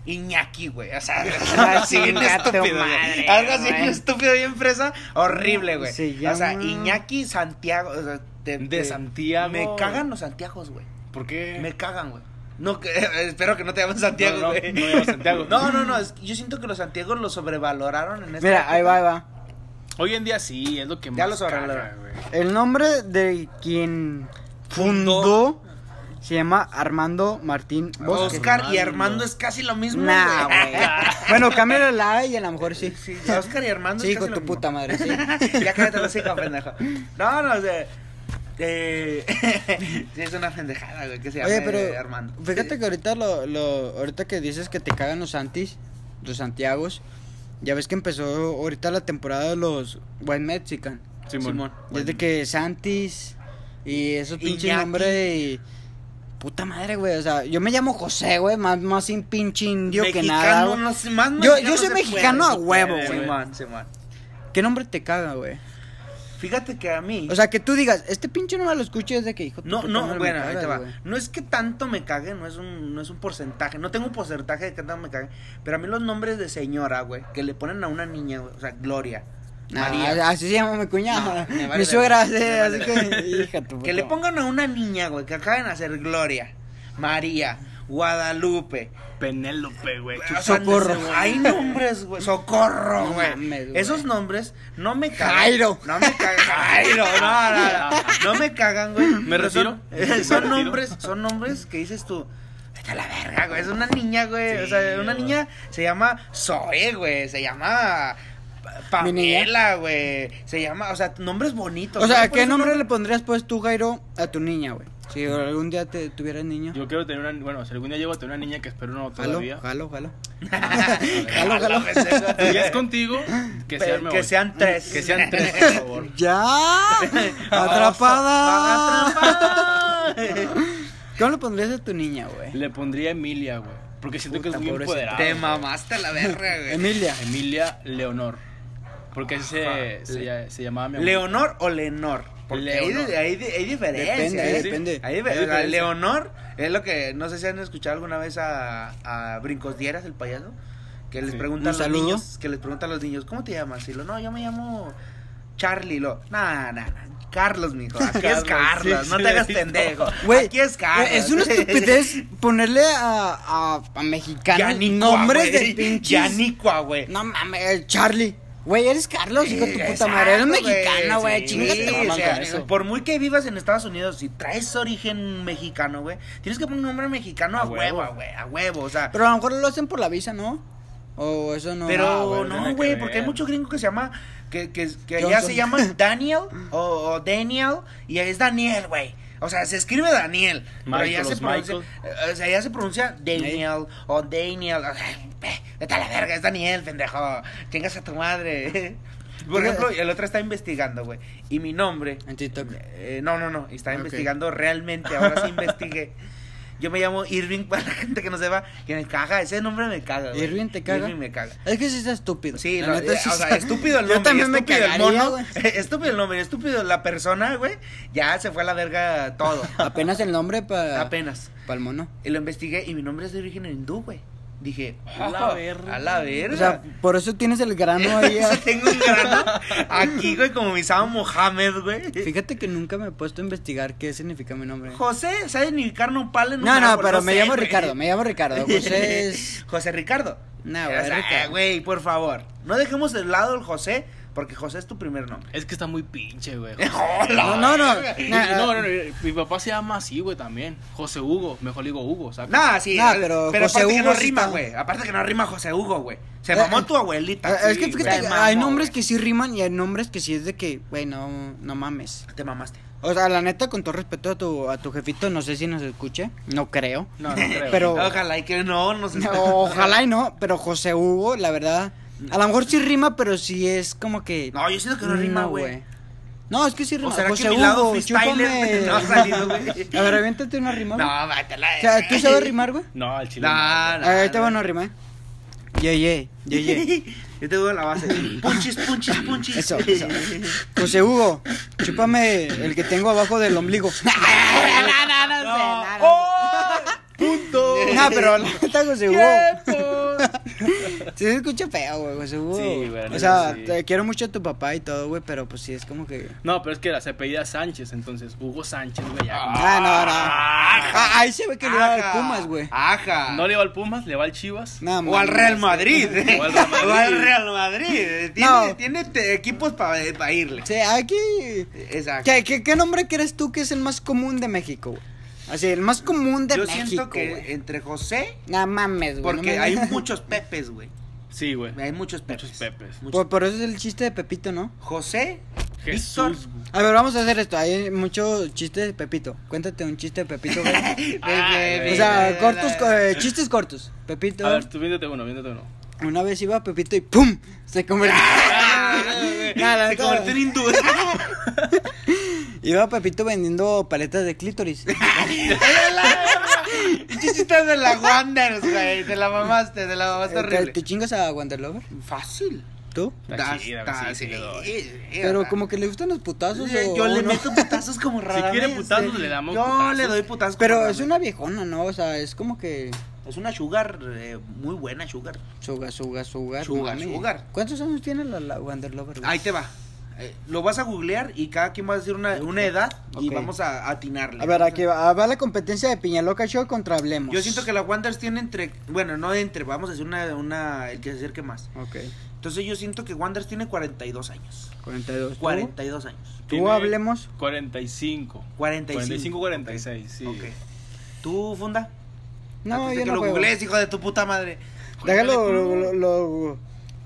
Iñaki, güey. O sea, así bien chinga tu estúpido. güey. madre, Algo así güey. estúpido, bien fresa. Horrible, güey. Se O sea, llama- Iñaki Santiago. o sea, de, De Santiago. Me cagan los Santiagos, güey. ¿Por qué? Me cagan, güey. No, que- espero que no te llamen Santiago, No, no, güey. no Santiago. No, no, no. es- yo siento que los Santiagos los sobrevaloraron en esta Mira, ahí va, ahí va. Hoy en día sí, es lo que Ya más lo caga, sobrevaloraron. güey. El nombre de quien fundó se llama Armando Martín Bosque. Oscar y Armando. Es casi lo mismo. Nah, güey. bueno, cámbiale la A y a lo mejor sí. Sí, Oscar y Armando Sí, es casi con lo tu mismo. puta madre, sí. ya cállate los hijos, pendejo. No, no, o sea. Eh, sí, es una pendejada, güey, que se llama Oye, pero Armando. fíjate que ahorita lo, lo, ahorita que dices que te cagan los Santis, los Santiagos, ya ves que empezó ahorita la temporada de los White Mexican. Simón. Simón. Desde que Santis y esos pinches Iñaki. nombres y... Puta madre, güey, o sea, yo me llamo José, güey, más, más sin pinche indio que nada, no más Yo- yo soy mexicano puede, a huevo, güey. Simón, Simón. ¿Qué nombre te caga, güey? Fíjate que a mí. O sea, que tú digas, este pinche no me lo escucho desde que hijo. tu No, no, me bueno, ahí te va. güey. No es que tanto me cague, no es un, no es un porcentaje. No tengo un porcentaje de que tanto me cague. Pero a mí los nombres de señora, güey, que le ponen a una niña, güey, o sea, Gloria, Nah, María. así se llama mi cuñada. No, vale mi suegra, así vale que. Hija tu Que le pongan a una niña, güey, que acaben de hacer Gloria, María, Guadalupe. Penélope, güey. Sea, Socorro. Hay nombres, güey. Socorro, güey. Esos nombres no me cagan. Jairo. No me cagan. Jairo, no, no, no. No me cagan, güey. ¿Me retiro? Son, ¿Me son retiro? nombres, son nombres que dices tú. Vete a la verga, güey. Es una niña, güey. o sea, una niña se llama Zoe, güey. Se llama. Pamela, güey. Se llama, o sea, nombres bonitos. O sea. ¿qué nombre le pondrías pues tú, Jairo, a tu niña, güey? Si algún día te tuvieras niño. Yo quiero tener una. Bueno, si algún día llego a tener una niña que espero no todavía. jalo, jalo. Jalo, jalo. Si es contigo, que, Pe- sean, que sean tres. Que sean tres, por favor. ¡Ya! ¡Atrapada! Atrapada. ¿Cómo le pondrías a tu niña, güey? Le pondría Emilia, güey. Porque siento Puta, que es muy empoderada. Te mamaste a la verga, güey. Emilia. Emilia Leonor. Porque se, se llamaba mi abuela. ¿Leonor o Lenor? Hay, hay, de- hay diferencia. Depende, ¿eh? depende. Hay Hay. Leonor es lo que, no sé si han escuchado alguna vez a, a Brincos Dieras, el payaso, que les Sí. preguntan a los saludo. niños, que les preguntan a los niños, ¿cómo te llamas? Y lo, no, yo me llamo Charlie, lo, no, no, no, Carlos, mijo, aquí es Carlos, sí, no te hagas pendejo, Güey, aquí es Carlos. Es una estupidez ponerle a, a, a mexicanos nombres de pinches. Yanicua, güey. No mames, Charlie. Güey, eres Carlos, hijo de tu puta Exacto, madre. Eres mexicano, güey. sí, Chingate, o sea, eso. Por muy que vivas en Estados Unidos, si traes origen mexicano, güey, tienes que poner un nombre mexicano a, A huevo, güey, a huevo, o sea. Pero a lo mejor lo hacen por la visa, ¿no? O eso no. Pero Ah, no, güey, porque hay mucho gringo que se llama, que, que, que allá se llama Daniel o, o Daniel y es Daniel, güey. O sea, se escribe Daniel, pero allá Michael, se pronuncia, Michael. eh, o sea, allá se pronuncia Daniel o Daniel. O sea, ve, vete a la verga, es Daniel, pendejo. Chingas a tu madre. Por ejemplo, el otro está investigando, güey. Y mi nombre En TikTok. eh, no, no, no, está Ok. investigando realmente, ahora sí investigué. Yo me llamo Irving, para la gente que no sepa, que me caga, ese nombre me caga, güey. ¿Irving te caga? Irving me caga. Es que sí está estúpido. Sí, neta, sí o sea, está- estúpido el Yo nombre, también me estúpido el cagaría, mono, güey. estúpido el nombre, estúpido la persona, güey, ya se fue a la verga todo, Apenas el nombre para. apenas. Para el mono. Y lo investigué y mi nombre es de origen hindú, güey. Dije, A la verga. A la verga. O sea, por eso tienes el grano ahí. ah. tengo un grano aquí, güey, como mi Sam Mohamed, güey. Fíjate que nunca me he puesto a investigar qué significa mi nombre. José, ¿sabes significar nopal en un No, no, pero me llamo güey. Ricardo, me llamo Ricardo. José es. José Ricardo. No, O güey, sea, Ricardo. güey, por favor. No dejemos de lado el José, porque José es tu primer nombre. Es que está muy pinche, güey. No, no, no. No, no, no, mi papá se llama así, güey, también. José Hugo, mejor digo Hugo, ¿sabes? Nah, sí, Nah, eh, pero pero, José aparte que Hugo no sí rima, está- güey. Aparte que no rima José Hugo, güey. Se Eh, mamó eh, tu abuelita. Eh, es que Sí, fíjate, güey. que mamó, hay nombres güey. que sí riman y hay nombres que sí es de que, güey, no, no mames. Te mamaste. O sea, la neta, con todo respeto a tu, a tu jefito, no sé si nos escuche, no creo. No, no creo. Pero- Ojalá y que no, no sé. No, ojalá y no, pero José Hugo, la verdad, a lo mejor sí rima, pero sí es como que... No, yo siento que no rima, güey. No, es que sí rima. ¿O será José que mi lado Hugo, freestyler chúpame. no ha salido, güey? A ver, aviéntate una rima, güey. No, vátela. O sea, ¿tú sabes rimar, güey? No, al chile. No, no. no. A ver, ahí te van a rimar. Ye, ye, ye, ye. Yo te doy la base. Punchis, punchis, punchis. Eso, eso. José Hugo, chúpame el que tengo abajo del ombligo. no, no, no, sé, no, no. ¡Punto! No, pero la neta, José Hugo. ¡Tiempo! Sí, se escucha feo, güey, José Hugo. Sí, güey, la O sea, sí. te quiero mucho a tu papá y todo, güey, pero pues sí, es como que. No, pero es que la se apellida Sánchez, entonces Hugo Sánchez, güey. ya. Ah, no, no. Ah, ahí se ve que le iba al Ajá, Pumas, güey. Ajá. No le va al Pumas, le va al Chivas. No, O al. Real Madrid. O al Real Madrid. O al Real Madrid. Tiene, No. tiene equipos para irle. Sí, aquí. Exacto. ¿Qué, qué, qué nombre crees tú que es el más común de México, güey? Así, el más común de Yo México. siento que güey. entre José, No mames, güey. porque no hay muchos Pepes, güey. Sí, güey. Hay muchos Pepes. Muchos Pepes. Muchos- Por, por eso es el chiste de Pepito, ¿no? José, Jesús. Víctor. A ver, vamos a hacer esto. Hay mucho chiste de Pepito. Cuéntate un chiste de Pepito, güey. Ah, o sea, cortos, co- eh, chistes cortos. Pepito. A ver, tú viéndote uno, viéndote uno. Una vez iba Pepito y ¡pum! Se convirtió. No, la Se convirtió en hindú. Iba Pepito vendiendo paletas de clítoris. Chistes de la güey. Te la mamaste, te la mamaste ¿Te, horrible. te chingas a Wanderlover? Fácil. ¿Tú? Pero como que le gustan los putazos. Yo le meto putazos como rara quiere vez, putazos, le damos Yo putazos. le doy putazos Pero es una viejona, ¿no? O sea, es como que. Es una sugar eh, muy buena, sugar. Suga, suga, sugar. Sugar, mami. sugar. ¿Cuántos años tiene la, Wanderlover? Ahí te va. Eh, lo vas a googlear y cada quien va a decir una, una edad y vamos a atinarle. A ver, aquí va, va la competencia de Piñaloca Show contra Hablemos. Yo siento que la Wanderers tiene entre, bueno, no entre, vamos a decir una, una el que se acerque más. Ok, Entonces yo siento que Wanderers tiene 42 años. 42. ¿Tú? 42 años. ¿Tú Tiene hablemos? 45. 45. 45, 46, sí. Ok. ¿Tú, Funda? No, Antes de yo que no lo juego. googlees, hijo de tu puta madre. Déjalo, Juégale lo, lo- lo-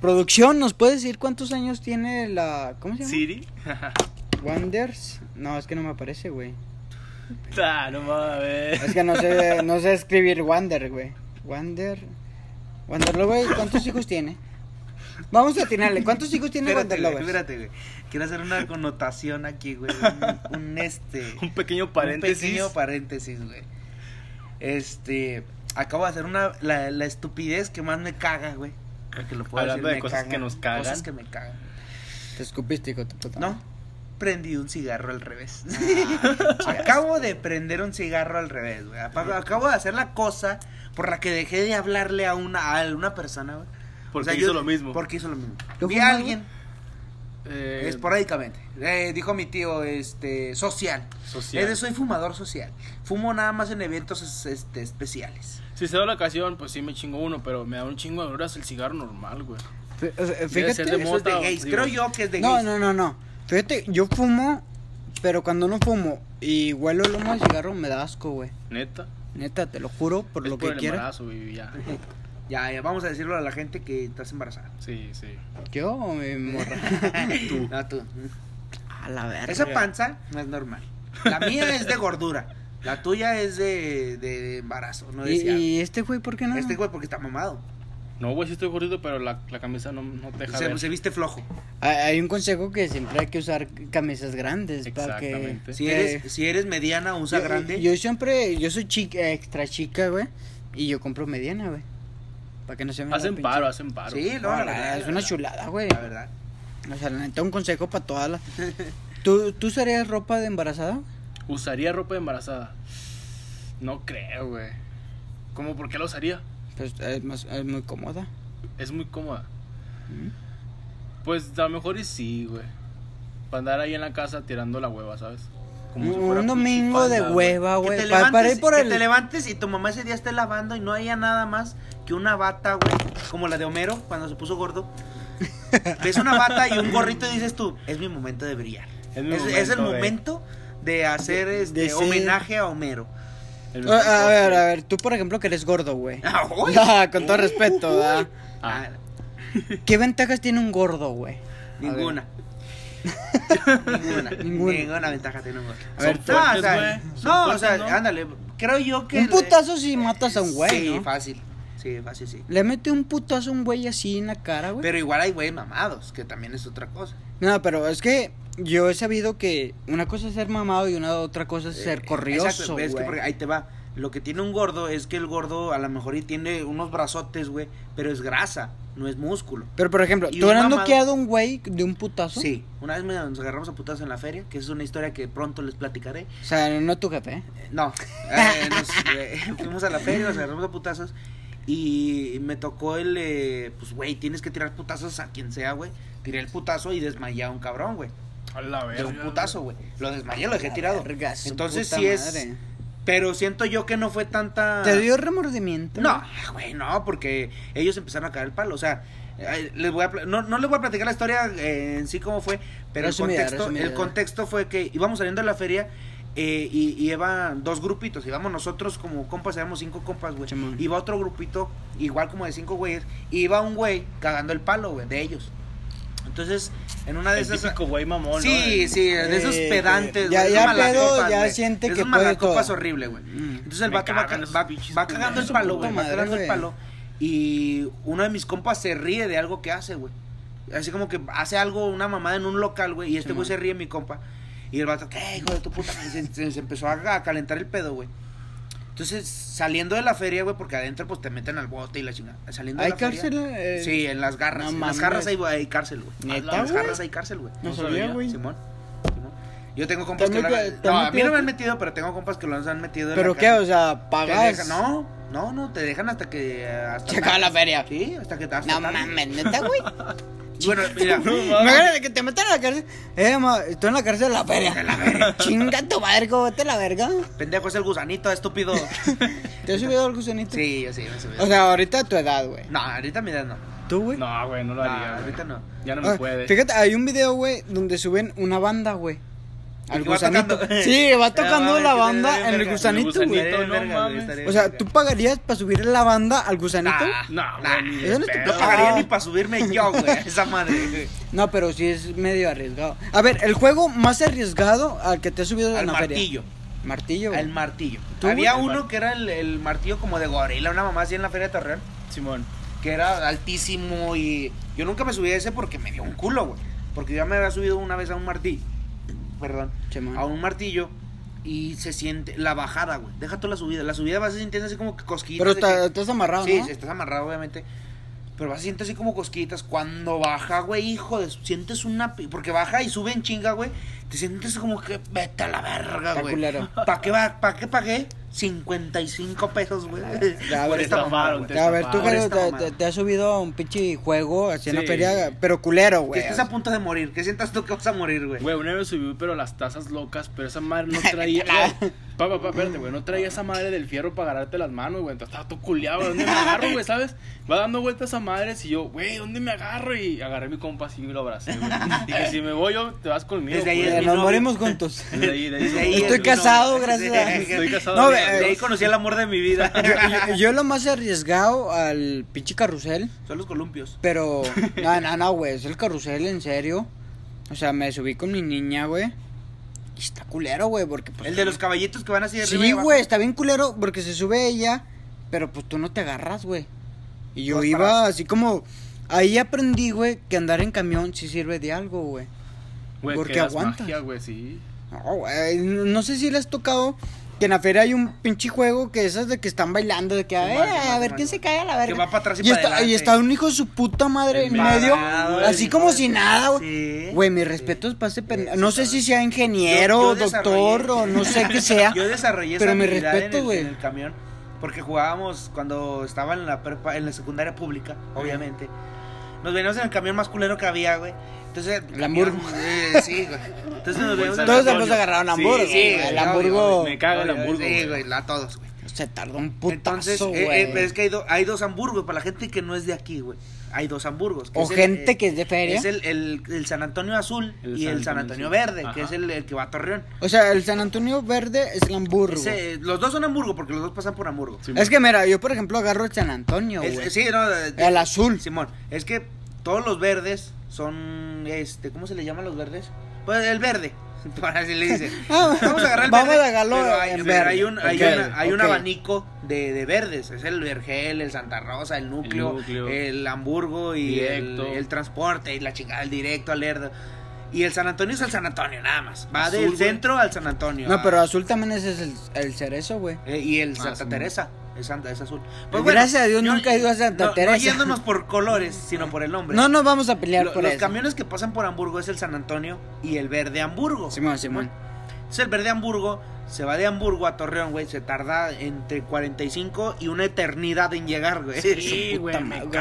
Producción, ¿nos puede decir cuántos años tiene la... ¿Cómo se llama? Siri. Wonders. No, es que no me aparece, güey. ah, no mames. Es que no sé, no sé escribir Wander, güey. Wander... Wanderlover, ¿cuántos hijos tiene? Vamos a atinarle. ¿Cuántos hijos tiene Espérate, güey, espérate, güey. Quiero hacer una connotación aquí, güey. Un, un, este. Un pequeño Un paréntesis. pequeño paréntesis, güey. Este. Acabo de hacer una. La, la estupidez que más me caga, güey. Porque lo puedo Hablando decir, de me cosas caga. que nos cagan. Cosas que me cagan. Te escupiste, hijo tu puta. No. Prendí un cigarro al revés. Ah, Acabo de prender un cigarro al revés, güey. Acabo de hacer la cosa por la que dejé de hablarle a una, a una persona, güey. Porque O sea, hizo yo- lo mismo. Porque hizo lo mismo. ¿Tú Vi a alguien Eh, esporádicamente. Eh, dijo mi tío, este, social. Social. Es de soy fumador social. Fumo nada más en eventos es- este, especiales. Si se da la ocasión, pues sí me chingo uno, pero me da un chingo de horas el cigarro normal, güey. Debe Fíjate. ser de Eso es de gays. digo. Creo yo que es de No, gays. no, no, no. Fíjate, yo fumo, pero cuando no fumo y huelo el humo del cigarro me da asco, güey. Neta. Neta, te lo juro, por es lo por que el quiera. embarazo, güey, ya. Ya, ya, vamos a decirlo a la gente que estás embarazada. Sí, sí. Yo o mi morra. tú. No, tú. A la verga. Esa panza no es normal. La mía es de gordura. La tuya es de, de embarazo, no ¿Y, decía. y este güey por qué no? Este güey porque está mamado. No, güey, sí estoy gordito, pero la, la camisa no, no te deja Se, ver. se viste flojo. Hay, hay un consejo que siempre hay que usar camisas grandes para que... Exactamente. Si eres, si eres mediana, usa yo, grande. Yo siempre, yo soy chica, extra chica, güey, y yo compro mediana, güey. Para que no se me Hacen paro, hacen paro. Sí, no, la No, verdad, es la una chulada, güey. La verdad. O sea, la neta, un consejo para todas las... ¿Tú, ¿Tú usarías ropa de embarazada? ¿Usaría ropa de embarazada? No creo, güey. ¿Cómo? ¿Por qué la usaría? Pues es, más, es muy cómoda. Es muy cómoda. Mm. Pues a lo mejor y sí, güey. Para andar ahí en la casa tirando la hueva, ¿sabes? Como si Un, domingo de güey. hueva, Que güey. te, Pa- para levantes, ir por que el... te levantes y tu mamá ese día esté lavando y no haya nada más que una bata, güey, como la de Homero cuando se puso gordo. Ves una bata y un gorrito y dices tú, es mi momento de brillar. Es Es, mi es el momento de- momento de hacer De- este de ser- homenaje a Homero. El A, ver, a ver, tú por ejemplo que eres gordo, güey. Ah. Ah, Con todo respeto, ¿verdad? Ah, ¿Qué ventajas tiene un gordo, güey? Ninguna. Ninguna. Ninguna. Ninguna ventaja tiene un gordo. A ver, Son No, o fuertes, sea, no, o fuertes, sea, ¿no? ándale. Creo yo que. Un putazo si matas a un güey, Sí, ¿no? fácil. Sí, fácil, sí. Le mete un putazo a un güey así en la cara, güey. Pero igual hay güeyes mamados, que también es otra cosa. No, pero es que yo he sabido que una cosa es ser mamado y una otra cosa es ser Eh, corrioso, exacto, es que porque ahí te va. Lo que tiene un gordo es que el gordo a lo mejor y tiene unos brazotes, güey, pero es grasa, no es músculo. Pero por ejemplo, ¿tú un has noqueado un güey de un putazo? Sí, una vez nos agarramos a putazos en la feria, que es una historia que pronto les platicaré. O sea, no tu jefe, ¿eh? Eh, No, eh, nos, eh, fuimos a la feria, nos agarramos a putazos y me tocó el, eh, pues, güey, tienes que tirar putazos a quien sea, güey. Tiré el putazo y desmayé a un cabrón, güey. A la De verga. un putazo, güey. Lo desmayé, lo dejé tirado. Verga, su Entonces puta sí es... madre. Pero siento yo que no fue tanta... ¿Te dio remordimiento? No, güey, no, porque ellos empezaron a caer el palo. O sea, les voy a pl- no, no les voy a platicar la historia eh, en sí cómo fue, pero Resumida, el contexto, resumida. el contexto fue que íbamos saliendo de la feria eh, y, y iban dos grupitos. Íbamos nosotros como compas, éramos cinco compas, güey. Iba otro grupito, igual como de cinco güeyes. Y iba un güey cagando el palo, güey, de ellos. Entonces, en una de El esas. típico güey mamón, Sí, ¿no? sí, de esos Eh, pedantes, ya- güey, ya esos pedo, malacopas, ya güey. siente De que puede malacopas todo. horrible, güey. Mm. Entonces el Me vato va, va- va cagando el palo, güey, va cagando el palo. Y uno de mis compas se ríe de algo que hace, güey. Así como que hace algo, una mamada en un local, güey, y este güey se ríe, mi compa. Y el vato, ¿qué, hijo de tu puta? Se, se- se empezó a, a calentar el pedo, güey. Entonces, saliendo de la feria, güey, porque adentro pues te meten al bote y la chingada. Saliendo de ¿Hay la feria- cárcel? eh? Sí, en las garras. No en las garras hay, hay cárcel, güey. ¿Neta, En las garras hay cárcel, güey. No No sabía, güey. Simón. Simón. Yo tengo compas ¿Te que lo han- No, a mí no me han metido, pero tengo compas que lo han metido en ¿Pero la qué? cárcel. O sea, pagas. dejan- no, no, no, te dejan hasta que. Hasta Se acaba la feria. Sí, hasta que te hasta No mames, neta, güey. Bueno, mira. Imagínate que te metan a la cárcel. Eh, ma, estoy en la cárcel de la feria. Chinga tu madre, ¿cómo vete a la verga? pendejo es el gusanito, estúpido. ¿Te has subido al gusanito? sí, yo sí, me subí. O sea, ahorita a tu edad, güey. no, ahorita mi edad no. ¿Tú, güey? No, güey, no lo haría. ahorita no. Ya no me Ah, puede. Fíjate, hay un video, güey, donde suben una banda, güey. Al gusanito. tocando. Sí, va tocando Ay, la banda en el verga. gusanito, El gusanito, güey. No mames. O sea. ¿tú pagarías para subir la banda al gusanito? Nah, No, no. No Ah. pagaría ni para subirme yo, güey, esa madre. güey. No, pero sí es medio arriesgado. A ver, el juego más arriesgado al que te has subido Al en la feria. martillo. Martillo, güey. Al martillo. ¿Tú, Había uno que era el, el martillo como de gorila, una mamá así en la feria de Torreón. Simón. que era altísimo y yo nunca me subí a ese porque me dio un culo, güey. Porque yo ya me había subido una vez a un martillo, perdón, a un martillo y se siente la bajada, güey. Deja tú la subida, la subida vas a sentir así como que cosquillas. Pero que- estás amarrado, Sí, ¿no? sí, estás amarrado obviamente. Pero vas a sentir así como cosquillitas. Cuando baja, güey, hijo de... Sientes una... Porque baja y sube en chinga, güey. Te sientes como que vete a la verga, güey. ¿Para qué, va- pa' qué pagué? 55 pesos, güey. Ya, Por güey, esta mamada, A ver, tú, Jaro, te, mamada. te- te has subido a un pinche juego así en la Sí. feria, pero culero, Que güey. estés a punto de morir, que sientas tú que vas a morir, güey. Güey, una vez subí, pero las tazas locas, pero esa madre no traía. Güey, Pa, pa, pa, espérate, güey, no traía esa madre del fierro para agarrarte las manos, güey. Entonces estaba todo culeado, güey, ¿dónde me agarro, güey, sabes? Va dando vueltas a madres y yo, güey, ¿dónde me agarro? Y agarré a mi compa así y lo abracé, güey. Dije, si me voy yo, te vas conmigo. Desde ahí Eh, Nos morimos juntos. Desde ahí, Estoy casado, gracias Estoy casado. No, De ahí conocí el amor de mi vida. yo, yo- yo lo más arriesgado al pinche carrusel, Son los columpios. pero no, no, no, güey, es el carrusel en serio. O sea, me subí con mi niña, güey. Y está culero, güey, porque pues El de los caballitos que van así de Sí, güey, está bien culero porque se sube ella, pero pues tú no te agarras, güey. Y yo iba para- así como ahí aprendí, güey, que andar en camión sí sirve de algo, güey. Porque magia, güey, sí. No, güey, no sé si le has tocado que en la feria hay un pinche juego que esas de que están bailando, de que a ver, a ver quién se cae a la verga. Que va para atrás y y para está, y está un hijo de su puta madre en medio, así como si nada, güey. Sí. Güey, mis respetos para ese pendejo. Sí, No sé si sea ingeniero, Yo- yo doctor o no sé qué sea. Yo desarrollé Pero esa mi respeto, en, el, güey. en el camión. Porque jugábamos cuando estaba en la prepa, en la secundaria pública, obviamente. Nos veníamos en el camión más culero que había, güey. Entonces, El Hamburgo. Eh, sí, güey. Entonces nos en el Todos hemos agarrado un Sí, Hamburgo. Sí, güey, güey, el Hamburgo Me caga el Hamburgo. Sí, güey. güey, la todos, güey. se tardó un putazo, Entonces, güey. eh, eh, pero es que hay, do- hay dos Hamburgos, para la gente que no es de aquí, güey. Hay dos Hamburgos. que O es el, gente eh, que es de feria. Es el, el, el San Antonio Azul El y San el San Antonio Azul. Verde, que es el, el que va a Torreón. O sea, el San Antonio Verde es el Hamburgo. Ese, los dos son Hamburgo porque los dos pasan por Hamburgo. Es que mira, yo por ejemplo agarro el San Antonio, Es- güey. sí, no, de- El azul. Simón, es que todos los verdes son, este, ¿cómo se le llaman los verdes? Pues el verde, para así le dicen. Ah, Vamos a agarrar el vamos verde. a pero hay, pero verde. hay un, hay, Ok, una- hay un abanico de, de verdes. Es el Vergel, el Santa Rosa, el núcleo, el, núcleo. Hamburgo y el, el transporte y la chingada, el directo, al Lerdo. Y el San Antonio es el San Antonio, nada más. Va Azul, del güey. centro al San Antonio. No, Ah, pero azul también ese es el, el cerezo, güey. eh, y el Ah, Santa sí, Teresa. Es, Santa, es azul. Pues Gracias a Dios nunca he ido a Santa no- Teresa. No yéndonos por colores, sino por el nombre. No nos vamos a pelear Lo- por los eso. camiones que pasan por Hamburgo es el San Antonio y el verde Hamburgo. Simón, Simón. Es el verde Hamburgo, se va de Hamburgo a Torreón, güey, se tarda entre 45 y una eternidad en llegar, güey. Sí, güey,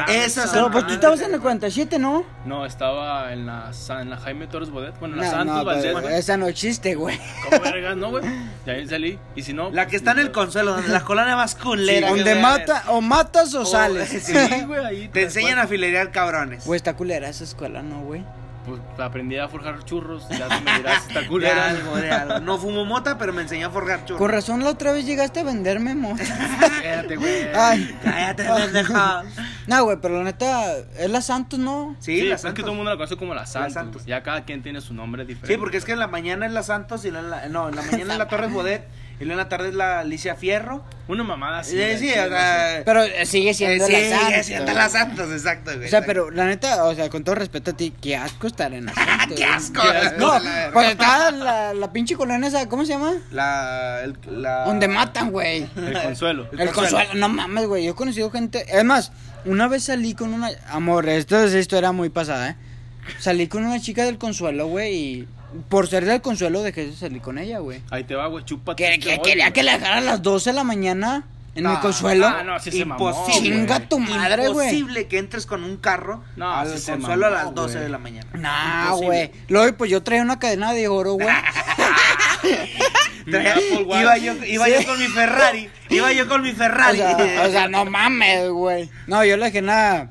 Esa Pero pues tú estabas en el 47, ¿no? No, estaba en la, en la Jaime Torres Bodet. Bueno, en la No, Santos no, Valdés, pues, güey. esa no existe, güey. ¿Cómo vergas, no, güey? De ahí salí. Y si no. La que está en el Consuelo, donde la colonia más culera. Donde güey. mata, o matas o Oh, sales. sí. Sí, güey, ahí. Te enseñan a filerear cabrones. Güey, está culera esa escuela, ¿no, güey? Pues aprendí a forjar churros. Ya tú me dirás, está De culera. algo, de algo. No fumo mota, pero me enseñó a forjar churros. Con razón la otra vez llegaste a venderme, mo. Espérate, güey. Ay. Cállate, pendejo. No, güey, pero la neta, es la Santos, ¿no? Sí, Sí, la es que Santos. todo el mundo la conoce como la Santos. Santos. güey. Ya cada quien tiene su nombre diferente. Sí, porque es que en la mañana es la Santos y la, no, en la mañana es la Torres Bodet y luego en la tarde es la Alicia Fierro. Una mamada así. Sí, de sí, chile, o sea, Pero eh, sigue eh, siendo sí, la Santos. sigue siendo la Santos, exacto, güey. O sea, pero la neta, o sea, con todo respeto a ti, qué asco estar en la Santos. ¡Qué asco! Qué asco. No, La verga. pues está la, la pinche colonia esa, ¿cómo se llama? La, el- la... Donde matan, güey. El consuelo. El consuelo, no mames, güey. Yo he conocido gente. Además, una vez salí con una. Amor, esto, esto era muy pasada, ¿eh? Salí con una chica del consuelo, güey. Y por ser del consuelo dejé de salir con ella, güey. Ahí te va, güey. Chúpate. Que, este que- hoy, quería güey. que la dejara a las 12 de la mañana en No, el consuelo. Ah, no, sí se mamó, Imposible. güey. Chinga tu madre, güey. Imposible que entres con un carro No, al sí consuelo a las 12 güey. de la mañana. Nah, Imposible. güey. Luego, pues yo traía una cadena de oro, güey. Traía- iba yo, iba Sí. yo con mi Ferrari. Iba yo con mi O Ferrari. sea, o sea, no mames, güey. No, yo le dejé nada.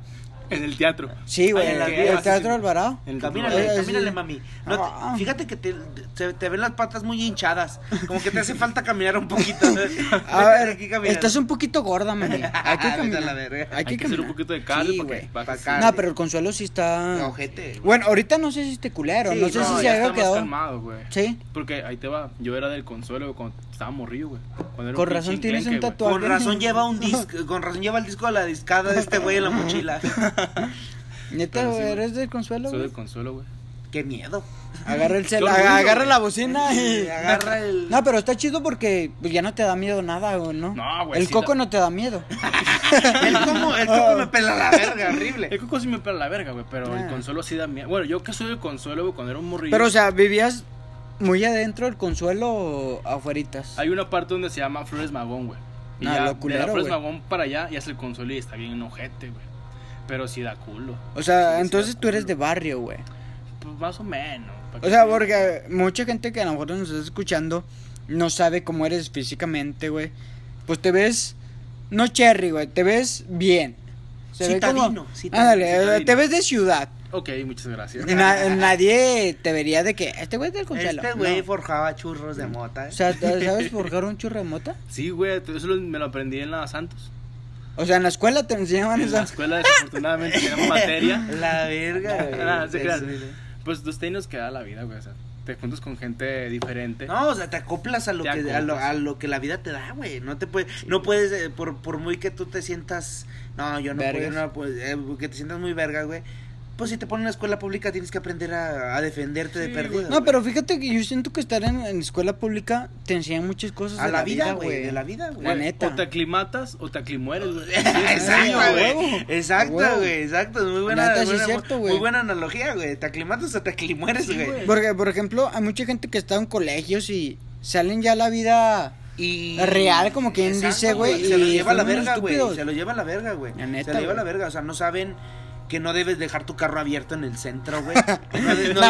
En el teatro. Sí, güey. En El, el vías, Teatro sí. Alvarado. El Camínale, Eh, camínale, sí. mami. No te- Ah. fíjate que te, se- te ven las patas muy hinchadas. Como que te hace falta caminar un poquito. A ver, aquí estás un poquito gorda, mami. Hay que caminar. verga. Hay Hay que que hacer un poquito de cardio Sí, porque güey. bajas. Pa' acá. No, pero el consuelo sí está. Ojete. Bueno, ahorita no sé si esté culero. Sí, no sé no, si No, se más quedado. calmado, güey. Sí. Porque ahí te va. Yo era del consuelo cuando estaba morrillo, güey. Con razón tienes un tatuaje. Con razón lleva un disco, con razón lleva el disco de la discada de este güey en la mochila. Neta, güey, eres del consuelo. Soy del consuelo, güey. Qué miedo. Agarra el cel, Todo el aga- mundo, agarra la bocina y. Agarra el. No, pero está chido porque pues, ya no te da miedo nada, güey, ¿no? No, güey, El sí coco da- no te da miedo. El coco, el coco me pela la verga, horrible. El coco sí me pela la verga, güey. Pero Ah. el consuelo sí da miedo. Bueno, yo que soy del consuelo, güey, cuando era un morrillo. Pero, o sea, ¿vivías muy adentro del consuelo o afueritas? Hay una parte donde se llama Flores Magón, güey. Y Ah, ya, lo de la Flores. Magón para allá ya es el consuelo y está bien ojete, güey. Pero sí da culo. O sea, Sí, entonces tú eres de barrio, güey. Pues más o menos. ¿para O sea, porque mucha gente que a lo mejor nos está escuchando no sabe cómo eres físicamente, güey. Pues te ves, no cherry, güey, te ves bien. Se ve Citadino, como, citadino, ándale, eh, citadino. te ves de ciudad. Ok, muchas gracias. Na- nadie te vería de que este güey es del consuelo. Este güey No. forjaba churros de mota. ¿eh? O sea, ¿sabes forjar un churro de mota? Sí, güey, eso me lo aprendí en la Santos. O sea, en la escuela te enseñaban En la eso. escuela desafortunadamente tenemos materia. La verga, güey. Ah, se crean. Eso, Pues los tenis que da la vida, güey. O sea, te juntas con gente diferente. No, o sea, te acoplas a lo, Te que, a lo, a lo que la vida te da, güey. No te puedes, no puedes, eh, por, por muy que tú te sientas, no, yo no Vergas. puedo, no puedo, eh, que te sientas muy verga, güey. Pues si te ponen en una escuela pública tienes que aprender a, a defenderte de Sí, güey. No, pero fíjate que yo siento que estar en, en escuela pública te enseñan muchas cosas a de la vida, güey, de la vida, güey. La neta. O te aclimatas o te aclimueres, güey. Exacto, güey. Exacto, güey. Exacto. Es muy buena, Neta, sí es buena- cierto, güey. muy buena analogía, güey. Te aclimatas o te aclimueres, güey. Porque, por ejemplo, hay mucha gente que está en colegios y salen ya a la vida Y Real, como quien dice, güey, Se lo y lleva a la verga, güey. Se lo lleva a la verga, güey. La neta, Se lo lleva a la verga. O sea, no saben que no debes dejar tu carro abierto en el centro, güey. No, de- no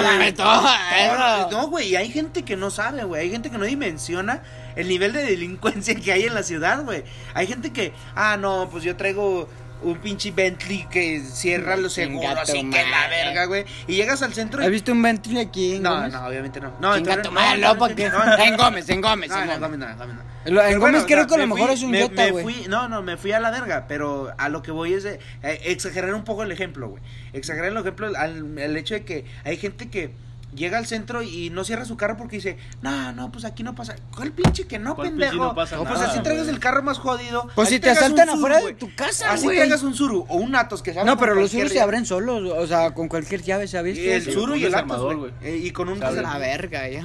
No. No, güey, y hay gente que no sabe, güey. Hay gente que no dimensiona el nivel de delincuencia que hay en la ciudad, güey. Hay gente que, ah, no, pues yo traigo un pinche Bentley que cierra los seguros y que la verga, güey. Y llegas al centro y... ¿Has visto un Bentley aquí en No, Gómez? no, obviamente no. No, entonces- tu madre, no, porque- En Gómez, en Gómez, No, en no, Gómez. Gómez no, en Gómez no. En Gómez Pero creo o sea, que a lo me mejor fui- es un me- Jetta, me güey. fui- No, no, me fui a la verga, pero a lo que voy es de, eh, exagerar un poco el ejemplo, güey. Exagerar el ejemplo al, al hecho de que hay gente que llega al centro y no cierra su carro porque dice, no, no, pues aquí no pasa. ¿Cuál pinche que no, ¿Cuál pendejo? no pasa pues nada, así traigas güey? el carro más jodido. Pues si te asaltan afuera de tu casa, Así güey. traigas un Suru o un Atos que se No, pero los Surus se abren solos, o sea, con cualquier llave se ha visto. Y el Suru y el Atos, desarmador, güey. güey. Eh, y con un abre. La verga, ya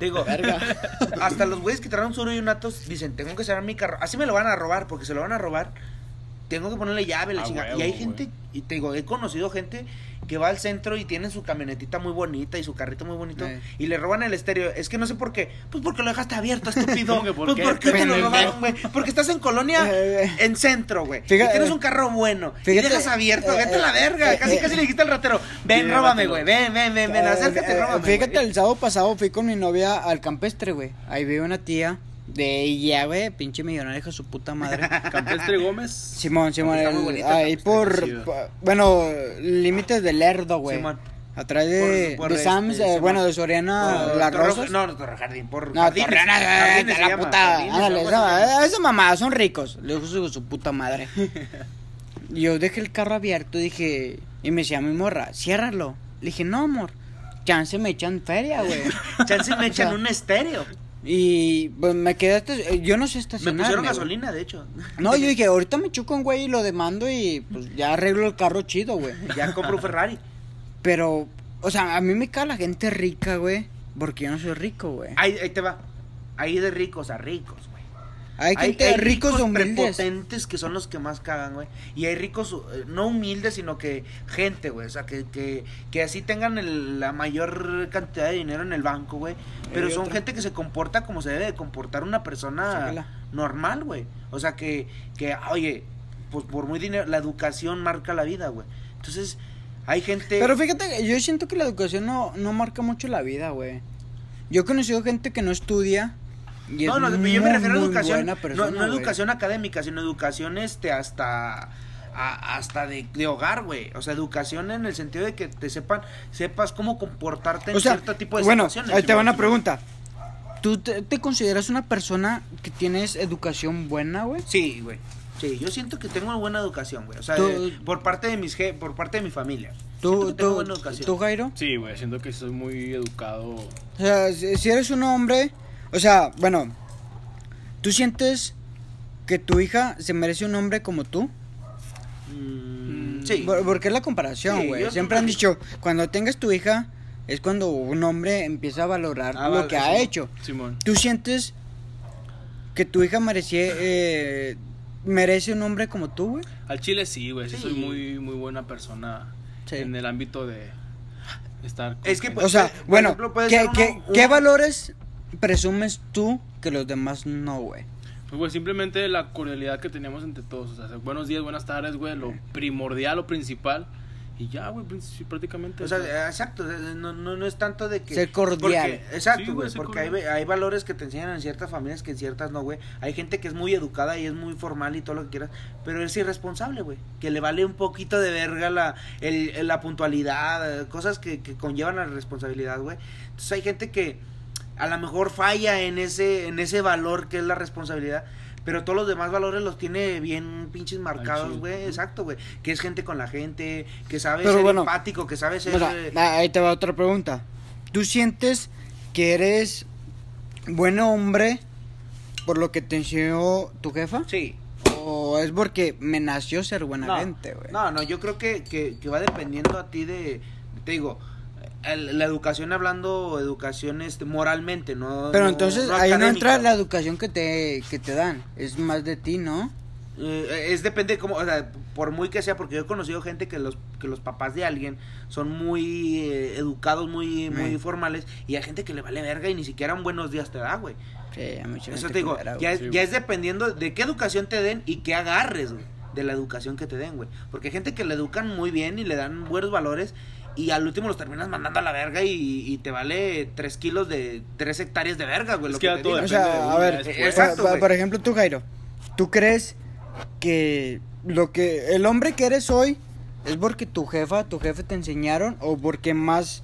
digo, hasta los güeyes que traen un Suru y un Atos dicen, tengo que cerrar mi carro. Así me lo van a robar, porque se lo van a robar. Tengo que ponerle llave, la Ah, chingada. y hay güey. gente, y te digo, he conocido gente que va al centro y tiene su camionetita muy bonita y su carrito muy bonito Eh. y le roban el estéreo. Es que no sé por qué. Pues porque lo dejaste abierto, estúpido. ¿Cómo que por pues qué? porque te lo robaron, güey. Porque estás en colonia, Eh, en centro, güey. Y tienes un carro bueno. y fíjate- dejas abierto, eh, vete a la eh, verga. eh, casi, eh, casi le dijiste al ratero, ven, róbame, güey. Ven, ven, ven, ven, Eh, acércate, eh, róbame. Fíjate, el sábado pasado fui con mi novia al campestre, güey. Ahí vi una tía de ella, güey, pinche millonaria, hija de su puta madre. Campestre Gómez. Simón, Simón, el- ahí por, bueno, límites del Lerdo, güey. Simón. Atrás de, Por- por de este, Sam's, eh, bueno, de Soriana, Torre- Rosas. No, no, Torre Jardín, por No, Jardines. Torreona, eh, Jardines la llama, puta. Ándale, esa, esa mamá, son ricos. Le dijo su, puta madre. Yo dejé el carro abierto, dije, y me decía mi morra, ciérralo. Le dije, no, amor, chance me echan feria, güey. Chance me echan O sea, un estéreo. Y pues me quedé, esta- yo no sé Me estacionar. pusieron gasolina, de hecho. No, yo dije, ahorita me choco un güey y lo demando y pues ya arreglo el carro chido, güey. Ya compro un Ferrari. Pero, o sea, a mí me cae la gente rica, güey, porque yo no soy rico, güey. Ahí, ahí te va. Ahí de ricos a ricos, Hay gente ricos de humildes. prepotentes que son los que más cagan, güey. Y hay ricos, eh, no humildes, sino que gente, güey. O sea, que, que, que así tengan el- la mayor cantidad de dinero en el banco, güey. Pero son gente que se comporta como se debe de comportar una persona Sácala. normal, güey. O sea, que, que, oye, pues por muy dinero, la educación marca la vida, güey. Entonces, hay gente... Pero fíjate, yo siento que la educación no, no marca mucho la vida, güey. Yo he conocido gente que no estudia. Y No, no, muy, yo me refiero a educación, no, no educación académica, sino educación este hasta a- hasta de, de hogar, güey. O sea, educación en el sentido de que te sepan sepas cómo comportarte en O sea, cierto tipo de bueno, situaciones. ahí te va una pregunta. ¿Tú te, te consideras una persona que tienes educación buena, güey? Sí, güey. Sí, yo siento que tengo una buena educación, güey. O sea, Tú- de- por parte de mis je- por parte de mi familia. ¿Tú, que tengo tú, buena educación. tú, Jairo? Sí, güey, siento que soy muy educado. O sea, si, si eres un hombre, o sea, bueno, ¿tú sientes que tu hija se merece un hombre como tú? Mm, sí. Por- Porque es la comparación, güey. Siempre han dicho, cuando tengas tu hija, es cuando un hombre empieza a valorar Ah, lo vale, que ha hecho. Simón. ¿Tú sientes que tu hija merecía, eh, merece un hombre como tú, güey? Al chile sí, güey, sí, soy muy, muy buena persona Sí. en el ámbito de estar... con Es que, pues, O sea, por bueno, ejemplo, puede ¿qué, ser uno- qué- uno- qué valores presumes tú que los demás no, güey? Pues, güey, simplemente la cordialidad que teníamos entre todos. O sea, buenos días, buenas tardes, güey, lo primordial, lo principal. Y ya, güey, prácticamente. O sea, exacto, no, no, no es tanto de que... Ser cordial. porque- exacto, Sí, güey, ser porque hay, cordial. hay valores que te enseñan en ciertas familias que en ciertas no, güey. Hay gente que es muy educada y es muy formal y todo lo que quieras, pero es irresponsable, güey. Que le vale un poquito de verga la, el, el- la puntualidad, cosas que, que conllevan la responsabilidad, güey. Entonces hay gente que a lo mejor falla en ese, en ese valor que es la responsabilidad. Pero todos los demás valores los tiene bien pinches marcados, güey. Exacto, güey. Que es gente con la gente, que sabe Pero ser bueno, empático, que sabe ser... O sea, eh, ahí te va otra pregunta. ¿Tú sientes que eres buen hombre por lo que te enseñó tu jefa? Sí. ¿O es porque me nació ser buena No, gente, güey? no, no, yo creo que, que, que va dependiendo a ti de, te digo, el- la educación hablando, educación este, moralmente, ¿no? Pero no- entonces no ahí no entra académica. la educación que te, que te dan. Es más de ti, ¿no? Eh, es depende como, o sea, por muy que sea, porque yo he conocido gente que los que los papás de alguien son muy eh, educados, muy muy Mm. formales y hay gente que le vale verga y ni siquiera un buenos días te da, güey. Sí, mucha Eso te digo, ya, es- sí, ya es dependiendo de qué educación te den y qué agarres, güey, de la educación que te den, güey. Porque hay gente que le educan muy bien y le dan buenos valores y al último los terminas mandando a la verga y, y te vale tres kilos de tres hectáreas de verga, güey. Es lo que que todo. O sea, a ver, por- Exacto, por, güey. por ejemplo, tú, Jairo, ¿tú crees que lo que el hombre que eres hoy es porque tu jefa, tu jefe te enseñaron o porque más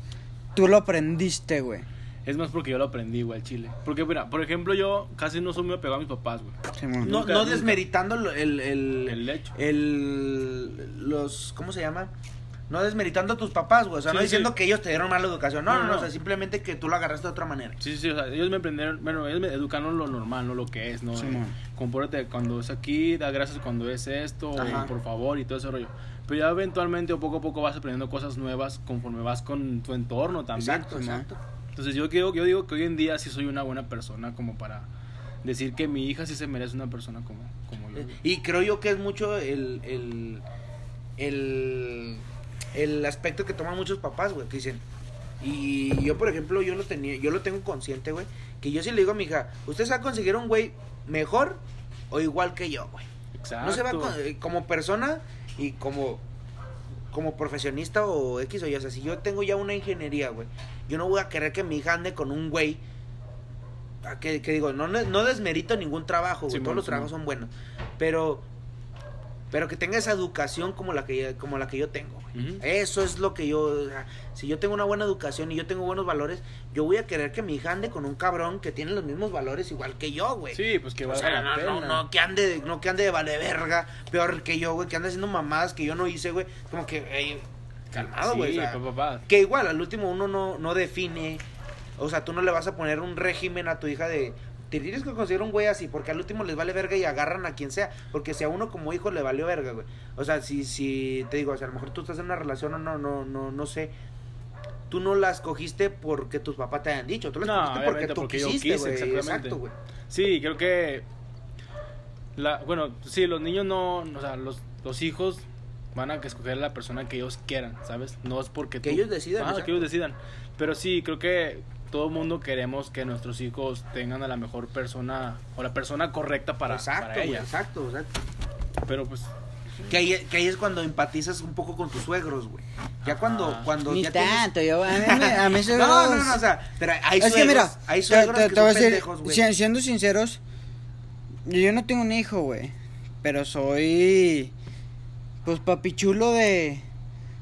tú lo aprendiste, güey? Es más porque yo lo aprendí, güey, al chile. Porque, mira, por ejemplo, yo casi no soy muy apegado a mis papás, güey. No, no desmeritando el, el, El hecho. el- los, ¿cómo se llama? No desmeritando a tus papás, güey. O sea, Sí, no sí. diciendo que ellos te dieron mala educación. No, No, no. O sea, simplemente que tú lo agarraste de otra manera. Sí, sí, sí, o sea, ellos me aprendieron, bueno, ellos me educaron lo normal, no lo que es, ¿no? Simón. Eh, compórtate cuando es aquí, da gracias cuando es esto, o por favor, y todo ese rollo. Pero ya eventualmente o poco a poco vas aprendiendo cosas nuevas conforme vas con tu entorno también. Exacto, exacto. Entonces yo, digo- yo digo que hoy en día sí soy una buena persona como para decir que mi hija sí se merece una persona como, como yo. Eh, Y creo yo que es mucho el, el, el, el aspecto que toman muchos papás, güey, que dicen, y yo, por ejemplo, yo lo tenía, yo lo tengo consciente, güey, que yo sí le digo a mi hija, usted se va a conseguir un güey mejor o igual que yo, güey. Exacto. No se va a con- eh, como persona y como como profesionista o X o Y, o sea, si yo tengo ya una ingeniería, güey, yo no voy a querer que mi hija ande con un güey que, que digo, no, no desmerito ningún trabajo, güey, Simón, todos los trabajos son buenos, pero pero que tenga esa educación como la que como la que yo tengo. Eso es lo que yo, o sea, si yo tengo una buena educación y yo tengo buenos valores, yo voy a querer que mi hija ande con un cabrón que tiene los mismos valores igual que yo, güey. Sí, pues que O valga sea, la no, no, pena. no, que ande, no que ande de vale verga, peor que yo, güey, que ande haciendo mamadas que yo no hice, güey. Como que, calmado, güey. Sí, o sea, que igual, al último uno no, no define, o sea, tú no le vas a poner un régimen a tu hija de, te tienes que conseguir un güey así, porque al último les vale verga y agarran a quien sea, porque si a uno como hijo le valió verga, güey. O sea, si, si, te digo, o sea, a lo mejor tú estás en una relación o no, no, no, no sé. Tú no las cogiste porque tus papás te hayan dicho, tú las No, cogiste porque tú porque yo quisiste, quise, güey. exactamente. Exacto, güey. Sí, creo que. La, bueno, sí, los niños no. O sea, los, los hijos van a escoger a la persona que ellos quieran, ¿sabes? No es porque. Que tú- ellos decidan, exacto. que ellos decidan. Pero sí, creo que todo el mundo queremos que nuestros hijos tengan a la mejor persona o la persona correcta para, exacto, para güey, ella. exacto, exacto. Pero pues. Que ahí, que ahí es cuando empatizas un poco con tus suegros, güey. Ya cuando, Ajá. cuando Ni ya tienes- tanto, yo, a mí, me- a mí No, no, suegros- no, o sea, pero hay es suegros, que mira, hay suegros te, que te son decir, pendejos, güey. si- siendo sinceros, yo no tengo un hijo, güey, pero soy, pues, papichulo de,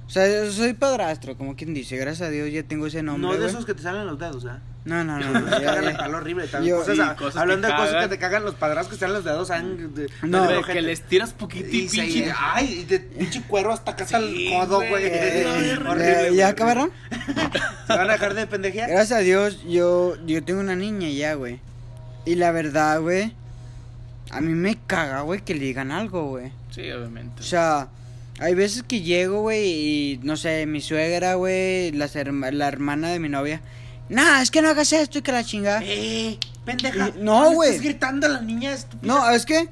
o sea, yo soy padrastro, como quien dice, gracias a Dios ya tengo ese nombre, No de esos que te salen los dedos, ¿ah? No, no, no, no, Te ya- ya. horrible. También Yo- cosas, sí, a- cosas que hablando de cosas que te cagan los padrastros que están los dedos, saben de- No. de que les tiras poquito y Y, pinche. ay, y de pinche cuero hasta acá hasta Sí, el codo. Eh, Horrible, ¿Ya, güey. ya acabaron? ¿Se van a dejar de pendejear? Gracias a Dios, yo, yo tengo una niña ya, güey. Y la verdad, güey, a mí me caga, güey, que le digan algo, güey. Sí, obviamente. O sea, hay veces que llego, güey, y no sé, mi suegra, güey, las herma- la hermana de mi novia. Nah, es que no hagas esto y que la chingada. ¡Eh! ¡Pendeja! Y- no, güey. Estás gritando a la niña estúpida. No, es que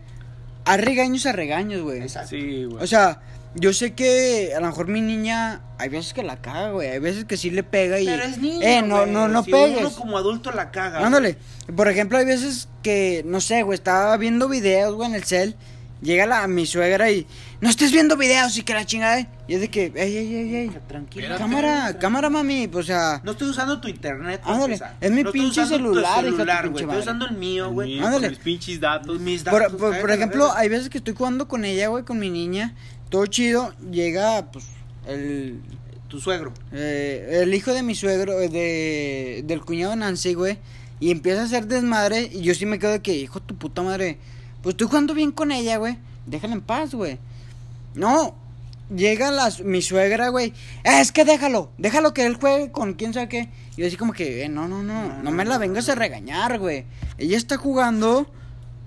hay regaños a regaños, güey. Exacto. sí, güey. O sea, yo sé que a lo mejor mi niña, hay veces que la caga, güey. Hay veces que sí le pega y. Pero es niño, Eh, no, no, no si pegues. uno como adulto la caga. Ándale. Por ejemplo, hay veces que, no sé, güey, estaba viendo videos, güey, en el cel. Llega la, mi suegra y, no estés viendo videos y que la chingada. Y es de que, ey, ey, ey, ey. Tranquila. Cámara, cámara, mami. Pues, o sea, No estoy usando tu internet. para Ándale, es mi No estoy pinche tu celular, tu celular, güey. Estoy usando el mío, güey. Ándale. mis pinches datos. Mis por, datos, por- la ejemplo, hay veces que estoy jugando con ella, güey, con mi niña. Todo chido. Llega, pues, el, Tu suegro. eh, el hijo de mi suegro, eh, de, del cuñado Nancy, güey. Y empieza a hacer desmadre. Y yo sí me quedo de que, hijo de tu puta madre. Pues estoy jugando bien con ella, güey. Déjala en paz, güey. No. Llega la, mi suegra, güey. "Eh, Es que déjalo. Déjalo que él juegue con quién sabe qué. Y yo así como que, eh, no, no, no. No me la vengas a regañar, güey. Ella está jugando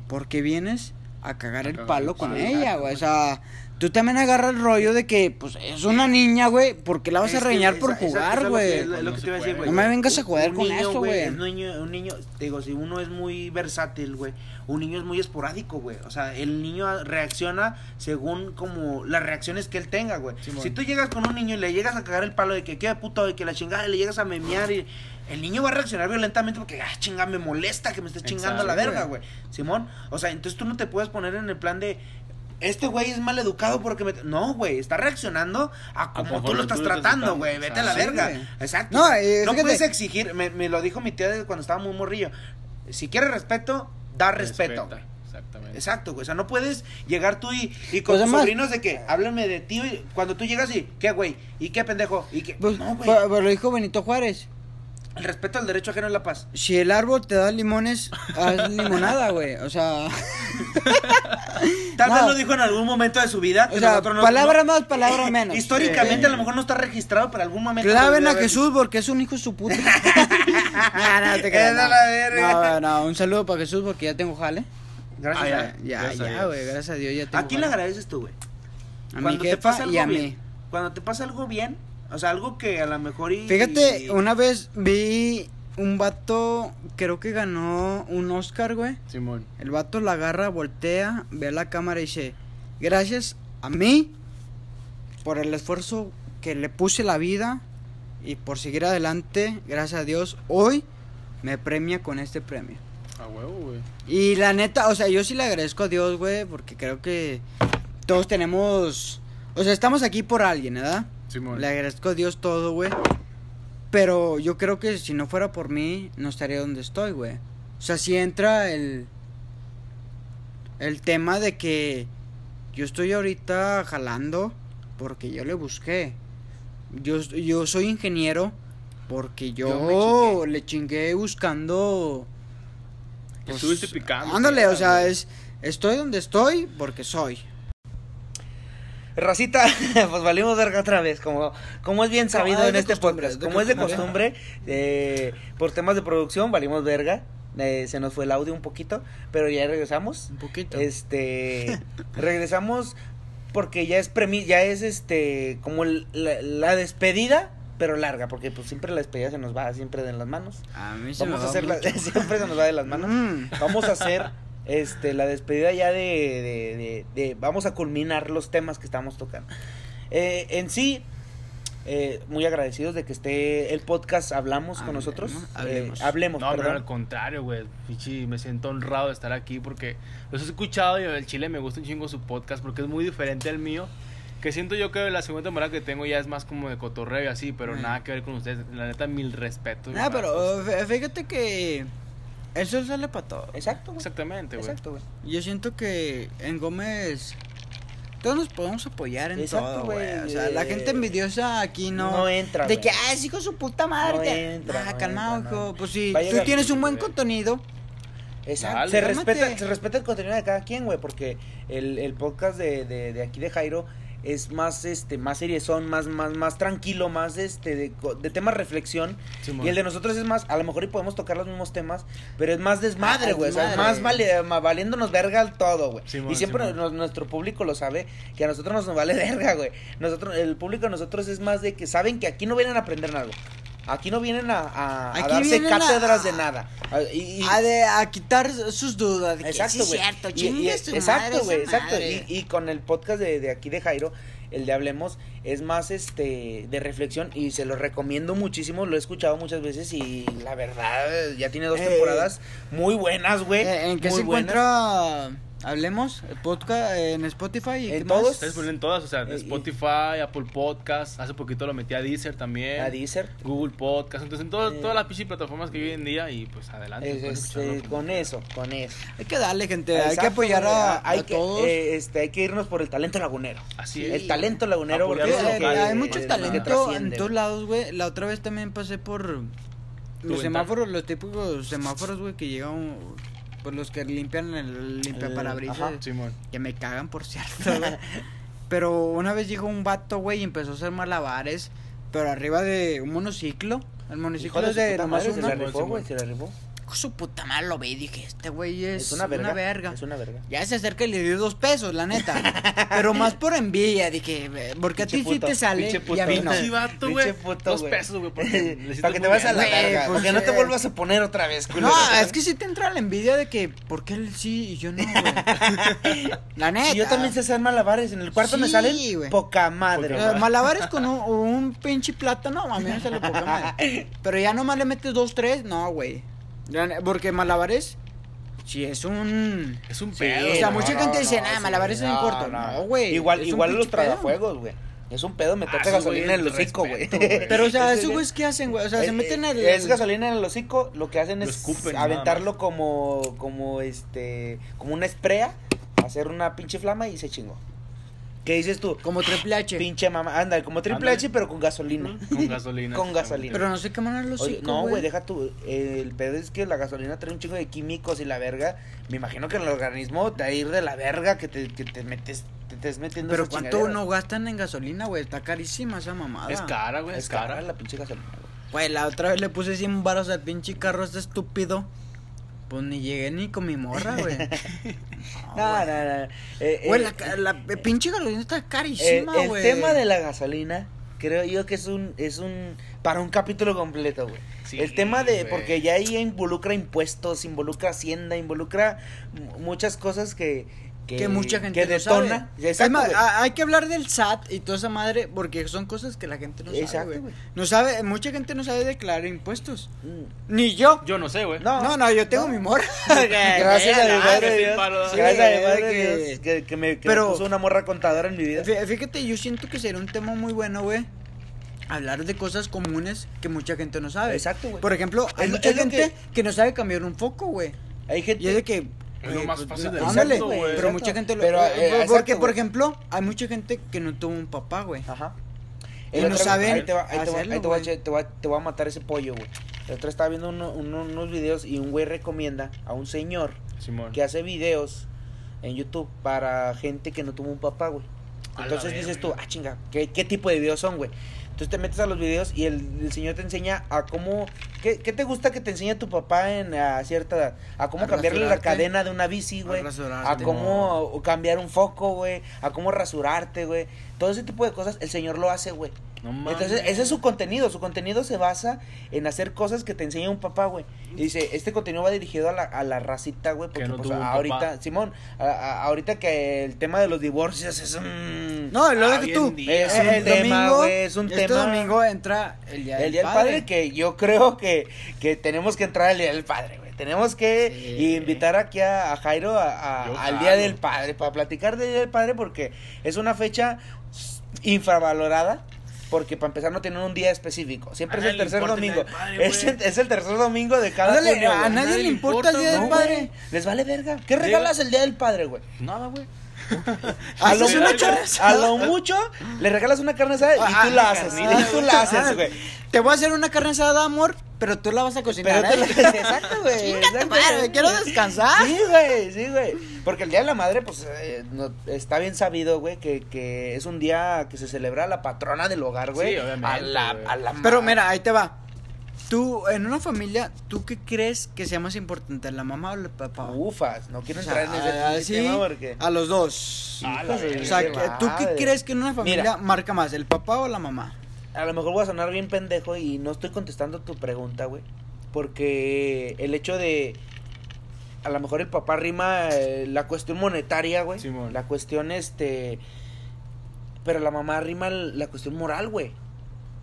porque vienes a cagar el palo con ella, güey. O sea, tú también agarras el rollo de que, pues, es una niña, güey. ¿Por qué la vas a Es esa- por esa- jugar, güey? No te iba a se decir, puede. güey. No me vengas a un con niño, eso, güey. Un niño, un niño, te digo, si uno es muy versátil, güey, un niño es muy esporádico, güey. O sea, el niño reacciona según como las reacciones que él tenga, güey. Si tú llegas con un niño y le llegas a cagar el palo de que qué puto, de que la chingada, y le llegas a memear y el niño va a reaccionar violentamente porque, ah, chinga, me molesta que me estés chingando la verga, güey. Simón, o sea, entonces tú no te puedes poner en el plan de este güey es mal educado porque me... No, güey, está reaccionando a como tú lo estás tú tratando, güey. Vete a la verga. Exacto. No, eh, no puedes exigir, me, me lo dijo mi tía cuando estaba muy morrillo. Si quieres respeto, da respeto. Respeta, Exactamente. Exacto, güey. O sea, no puedes llegar tú y, y con Pues tus además- sobrinos de que háblenme de ti y cuando tú llegas y, ¿qué, güey? ¿Y qué pendejo? ¿Y qué? Pues, no, güey. pues lo dijo Benito Juárez. El respeto al derecho ajeno es la paz. Si el árbol te da limones, haz limonada, güey. O sea, Tal vez No. lo dijo en algún momento de su vida. O sea, no- no- más, palabras menos. Históricamente Sí. a lo mejor no está registrado, pero algún momento. Claven a Jesús porque es un hijo de su puta. no, no, te creas, Esa no. la verga. No, no, un saludo para Jesús porque ya tengo jale. Gracias. Ah, a- ya. Ya, Gracias ya, güey, gracias a Dios ya tengo ¿A quién le jale. agradeces tú, güey? A mi Cuando te y a mí. Cuando te pasa algo bien, o sea, algo que a lo mejor y... Fíjate, una vez vi un vato, creo que ganó un Oscar, güey. Simón. El vato la agarra, voltea, ve a la cámara y dice, gracias a mí por el esfuerzo que le puse la vida y por seguir adelante, gracias a Dios, hoy me premia con este premio. A huevo, güey. Y la neta, o sea, yo sí le agradezco a Dios, güey, porque creo que todos tenemos, o sea, estamos aquí por alguien, ¿verdad? Simón. Le agradezco a Dios todo, güey. Pero yo creo que si no fuera por mí, no estaría donde estoy, güey. O sea, si entra el. El tema de que yo estoy ahorita jalando porque yo le busqué. Yo, yo soy ingeniero porque yo, Yo me chingué. le chingué buscando. Estuviste picando. Ándale, o sea, es. Estoy donde estoy porque soy. Racita, pues valimos verga otra vez, como, como es bien sabido Ah, en este podcast. Como es de costumbre. eh, por temas de producción valimos verga. Eh, se nos fue el audio un poquito, pero ya regresamos. Un poquito. Este, regresamos porque ya es premi ya es este como el- la, la despedida, pero larga, porque pues siempre la despedida se nos va siempre de las manos. A mí se Vamos me a hacer la, siempre se nos va de las manos. Mm. Vamos a hacer este la despedida ya de, de, de- de- vamos a culminar los temas que estamos tocando. Eh, en sí, eh, muy agradecidos de que esté el podcast Hablamos con nosotros. hablemos. Eh, hablemos, No, pero al contrario, güey. Me siento honrado de estar aquí porque los he escuchado y el chile me gusta un chingo su podcast porque es muy diferente al mío. Que siento yo que la segunda temporada que tengo ya es más como de cotorreo y así, pero Mm. nada que ver con ustedes. La neta, mil respetos. Ah, pero fí- fíjate que el sol sale para todo. Exacto, güey. Exactamente, güey. Exacto, güey. Yo siento que en Gómez todos nos podemos apoyar en Exacto, todo, güey. O sea, la Eh, gente envidiosa aquí no. no entra, De que, ah, es hijo de su puta madre. No te- entra, ah, no calmado, entra, hijo. no. Pues si a tú tienes un buen contenido, Exacto. Dale. se, Cálmate. respeta, se respeta el contenido de cada quien, güey, porque el, el podcast de, de, de aquí de Jairo es más este más seriezón, más más más tranquilo, más este de, de temas reflexión y el de nosotros es más, a lo mejor y podemos tocar los mismos temas, pero es más desmadre, Ah, güey, o sea, es más vale, valiéndonos verga al todo, güey. Y siempre nos- nuestro público lo sabe que a nosotros nos vale verga, güey. Nosotros el público de nosotros es más de que saben que aquí no vienen a aprender nada. Aquí no vienen a, a- a Aquí darse a- cátedras de nada. A- y- y- de, a quitar sus dudas. De Exacto, güey. exacto, güey, exacto. Y, y con el podcast de, de aquí de Jairo, el de Hablemos, es más este de reflexión y se lo recomiendo muchísimo. Lo he escuchado muchas veces y la verdad ya tiene dos Eh, temporadas muy buenas, güey. Eh, ¿En qué se buenas. encuentra? Hablemos, el podcast en Spotify. ¿y En todos. Ustedes ponen todas, o sea, Eh, Spotify, Apple Podcast, hace poquito lo metí a Deezer también. A Deezer. Google Podcast, entonces en todo- Eh. todas las plataformas que hay hoy en día y pues adelante. Es- este, con eso, con eso. Hay que darle, gente. hay que apoyar güey. a, hay a que, todos. eh, este, hay que irnos por el talento lagunero. Así Sí. es. El talento lagunero, porque Eh, hay eh, mucho talento en todos lados, güey. La otra vez también pasé por los ventana? semáforos, los típicos semáforos, güey, que llegan por los que limpian el limpia El-. Simón. Que me cagan, por cierto, güey. Pero una vez llegó un vato, güey, y empezó a hacer malabares, pero arriba de un monociclo. El monociclo es de nomás madre, se la rifó, güey, se la rifó. Con su puta madre lo vi y dije, este güey es, Es una verga. Es una verga. Ya se acerca y le dio dos pesos, la neta. Pero más por envidia, dije, porque a ti sí puto, te sale pinche y a mí puto. no. Vato, puto, Dos pesos, güey. Para que te vayas a la. Güey, verga. pues, Porque no te eh. vuelvas a poner otra vez, culero. No, es que sí te entra la envidia de que, ¿por qué él sí y yo no, güey? La neta. Si yo también sé hacer malabares. En el cuarto me salen poca madre. Güey. malabares con un, un pinche plátano, a mí me sale poca madre. Pero ya nomás le metes dos, tres, no, güey. Porque malabares, si es un... Es un Sí, pedo. o sea, no, mucha no, gente no, dice, nah, sí, malabares no, corto. no. No, güey. Igual, igual los tragafuegos, güey. Es un pedo meterte Ah, gasolina en el hocico, güey. Pero, o sea, Es- esos güeyes, ¿qué hacen, güey? O sea, se Eh, meten en el... Es gasolina en el hocico, lo que hacen es escupen, nada aventarlo como, como este, como una esprea, hacer una pinche flama y se chingó. ¿Qué dices tú? Como Triple H. Pinche mamá, anda, como Triple. H, pero con gasolina. Con gasolina. Con gasolina. Pero no sé qué manera los Oye, no, güey, deja tu. eh, el pedo es que la gasolina trae un chingo de químicos y la verga. Me imagino que en el organismo te va a ir de la verga que te, que te metes. Te estés metiendo Pero ¿cuánto no gastan en gasolina, güey? Está carísima esa mamada. Es cara, güey, Es cara la pinche gasolina, güey. Güey, la otra vez le puse 100 baros al pinche carro este estúpido. Pues ni llegué ni con mi morra, güey. No, güey. no, no. Eh, Güey, eh, la, la pinche gasolina está el, carísima, el güey. tema de la gasolina, creo yo que es un. Es un. Para un capítulo completo, güey. Sí, el tema de. güey. Porque ya ahí involucra impuestos, involucra hacienda, involucra mu- muchas cosas que. Que, mucha gente que no detona. sabe. Exacto, a- hay que hablar del SAT y toda esa madre porque son cosas que la gente no Exacto, sabe, güey. No sabe, mucha gente no sabe declarar impuestos. Mm. Ni yo. Yo no sé, güey. No. No, no, yo tengo No. mi morra. Gracias a Dios. Gracias a Dios que, que me, que Pero- me puso una morra contadora en mi vida. Fí- Fíjate, yo siento que sería un tema muy bueno, güey. Hablar de cosas comunes que mucha gente no sabe. Exacto, güey. Por ejemplo, hay Es mucha es gente que- que... no sabe cambiar un foco, güey. Hay gente. Y es de que. Es lo güey, más pues, fácil del ándale, mundo, güey. Pero mucha gente lo. Pero, eh, eh, exacto, porque, por ejemplo, hay mucha gente que no tuvo un papá, güey. Ajá. Y no saben ahí te va, ahí te va, ahí te va a güey. eche- te va- te va a matar ese pollo, güey. El otro estaba viendo uno- uno- unos videos y un güey recomienda a un señor Simón. que hace videos en YouTube para gente que no tuvo un papá, güey. Entonces dices tú, ah, chinga, ¿qué, qué tipo de videos son, güey? Entonces te metes a los videos y el, el señor te enseña a cómo, ¿qué, qué te gusta que te enseñe tu papá en a cierta edad? A cómo A cambiarle la cadena de una bici, güey. rasurarte. A cómo cambiar un foco, güey. A cómo rasurarte, güey. Todo ese tipo de cosas el señor lo hace, güey. No mames. Entonces, ese es su contenido. Su contenido se basa en hacer cosas que te enseña un papá, güey. Y dice, este contenido va dirigido a la, a la racita, güey. Porque no pues, tuvo un ahorita, papá. Simón, a- a- ahorita que el tema de los divorcios es un... No, lo Ah, hoy tú. Es Eh, un el tema, domingo, güey, es un este tema. domingo entra el día, el Día del Padre, que yo creo que, que tenemos que entrar al Día del Padre. Tenemos que Sí. invitar aquí a, a Jairo a- al Día del Padre, para platicar del Día del Padre, porque es una fecha infravalorada. Porque para empezar no tienen un día específico. Siempre A es el tercer el domingo. Padre, es, el, es el tercer domingo de cada Ándale, junio, a nadie le importa el día del No, padre. Les vale verga. ¿Qué regalas el Día del Padre, güey? Nada, güey. A lo mucho, a lo mucho, le regalas una carne asada y Ah, tú la ah, haces. ah, Y tú la haces, güey. Te voy a hacer una carne asada, amor, pero tú la vas a cocinar. Pero ¿eh? la- Exacto, güey. Quiero descansar. Sí, güey, sí, güey. Porque el Día de la Madre, pues, eh, no- está bien sabido, güey, que, que es un día que se celebra a la patrona del hogar, güey. Sí, obviamente, A la, a la Pero mira, ahí te va. Tú, en una familia, ¿tú qué crees que sea más importante, la mamá o el papá? Ufas, no quiero O sea, entrar en ese ah, sí, tema porque... a los dos. A la Hijos de verga. O sea, que- ¿tú qué crees que en una familia Mira. marca más, el papá o la mamá? A lo mejor voy a sonar bien pendejo y no estoy contestando tu pregunta, güey. Porque el hecho de. A lo mejor el papá rima eh, la cuestión monetaria, güey. La cuestión, este. Pero la mamá rima la cuestión moral, güey.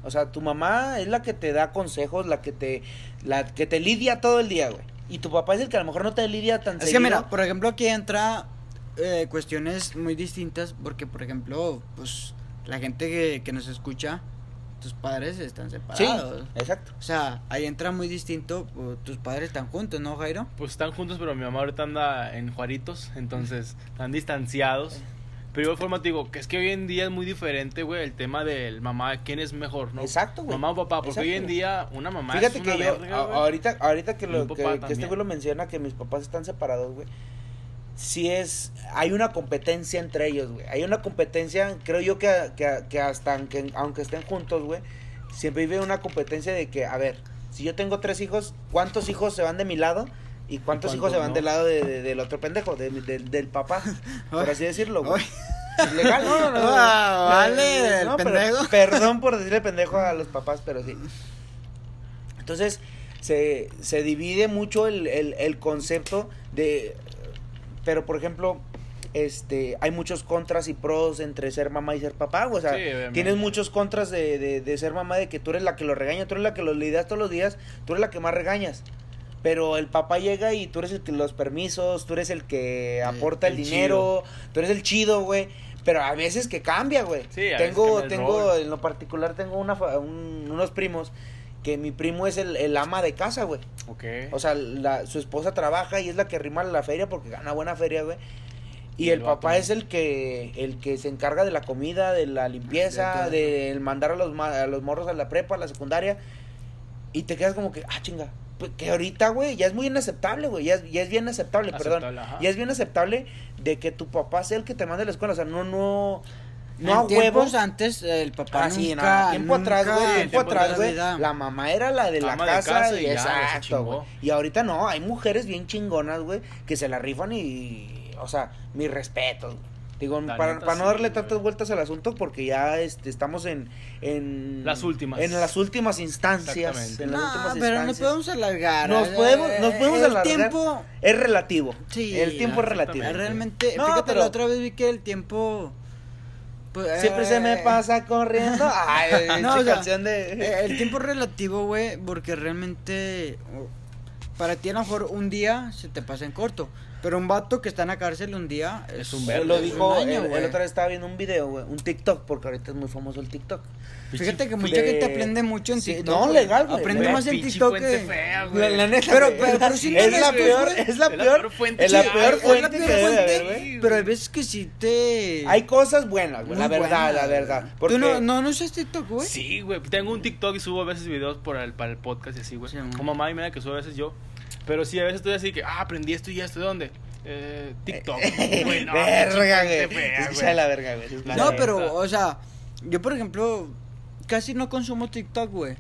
O sea, tu mamá es la que te da consejos, la que te. La que te lidia todo el día, güey. Y tu papá es el que a lo mejor no te lidia tan Es que mira, por ejemplo, aquí entra eh, cuestiones muy distintas porque, por ejemplo, pues la gente que, que nos escucha, tus padres están Sí, separados. exacto. O sea, ahí entra muy distinto, pues, tus padres están juntos, ¿no, Jairo? Pues están juntos, pero mi mamá ahorita anda en Juaritos, entonces están distanciados. Pero de igual forma te digo que es que hoy en día es muy diferente, güey, el tema del mamá, quién es mejor, ¿no? Exacto, güey. Mamá o papá, porque hoy en día una mamá Fíjate es una que yo, verga, ahorita, ahorita que, lo, que, que este güey lo menciona, que mis papás están separados, güey. Sí es, hay una competencia entre ellos, güey. Hay una competencia, creo yo que, que, que hasta aunque, aunque estén juntos, güey, siempre vive una competencia de que, a ver, si yo tengo tres hijos, ¿cuántos hijos se van de mi lado? ¿Y cuántos hijos se van no? del lado de- de- del otro pendejo, de- del- del papá? Por así decirlo, güey. Legal, no, no, no. no. Ah, vale, el no, pero pendejo. perdón por decirle pendejo a los papás, pero sí. Entonces, se, se divide mucho el, el, el concepto de. Pero, por ejemplo, este hay muchos contras y pros entre ser mamá y ser papá. güey, O sea, Sí, tienes muchos contras de, de, de ser mamá, de que tú eres la que lo regaña, tú eres la que lo lidias todos los días, tú eres la que más regañas. Pero el papá llega y tú eres el que los permisos, tú eres el que aporta el, el dinero, tú eres el chido, güey. Pero a veces que cambia, güey. Sí, a tengo, veces tengo, en lo particular tengo una, un- unos primos que mi primo es el, el ama de casa, güey. Ok. O sea, la, su esposa trabaja y es la que rima la feria porque gana buena feria, güey. Y el papá es el que el que se encarga de la comida, de la limpieza, De de mandar a los a los morros a la prepa, a la secundaria. Y te quedas como que, ah, chinga. Pues, Que ahorita, güey, ya es muy inaceptable, güey. Ya, es- ya es bien aceptable, perdón. Ajá. Ya es bien aceptable de que tu papá sea el que te mande a la escuela. O sea, no, no. No En a tiempos huevos. antes el papá Ah, sí, no, nunca, tiempo atrás, nunca güey, tiempo atrás, la güey, vida. la mamá era la de la Ama de casa, casa y exacto, güey. Y ahorita no, hay mujeres bien chingonas, güey, que se la rifan y, o sea, mis respetos, güey. Digo, La para, neta, para no darle güey. tantas vueltas al asunto porque ya este, estamos en, en Las últimas. en las últimas instancias, Exactamente. en las No, últimas pero nos instancias. podemos alargar. Nos eh, podemos- nos podemos el alargar. tiempo, Es relativo. Sí, el tiempo es relativo. realmente, No, fíjate, pero- la otra vez vi que el tiempo... pues, Siempre se me eh, pasa corriendo. Ay, No, o sea, canción de Eh, el tiempo es relativo, güey, porque realmente para ti a lo mejor un día se te pasa en corto, pero un vato que está en la cárcel un día Es un verbo. lo es un dijo, año, el, güey. el otro día estaba viendo un video, güey, un TikTok, porque ahorita es muy famoso el TikTok. Fíjate que mucha de- gente aprende mucho en Sí, TikTok. no, legal, güey. Aprende más en TikTok que... fea, La, güey. la neta, Pero- pero- pero sí es la peor, es la peor, fuente es la peor hay, Es la fuente que haber, pero hay veces que sí te... Hay cosas buenas, güey, la verdad, la verdad. Porque ¿Tú no, no, no usas TikTok, güey? Sí, güey. Tengo un TikTok y subo a veces videos por el, para el podcast y así, güey. Como mamá y media que subo a veces yo. Pero sí, a veces estoy así que, ah, aprendí esto y esto. ¿De dónde? Eh, TikTok. Verga, güey. fea, güey. la verga, güey. La No, neta. pero, o sea, yo por ejemplo, casi no consumo TikTok, güey.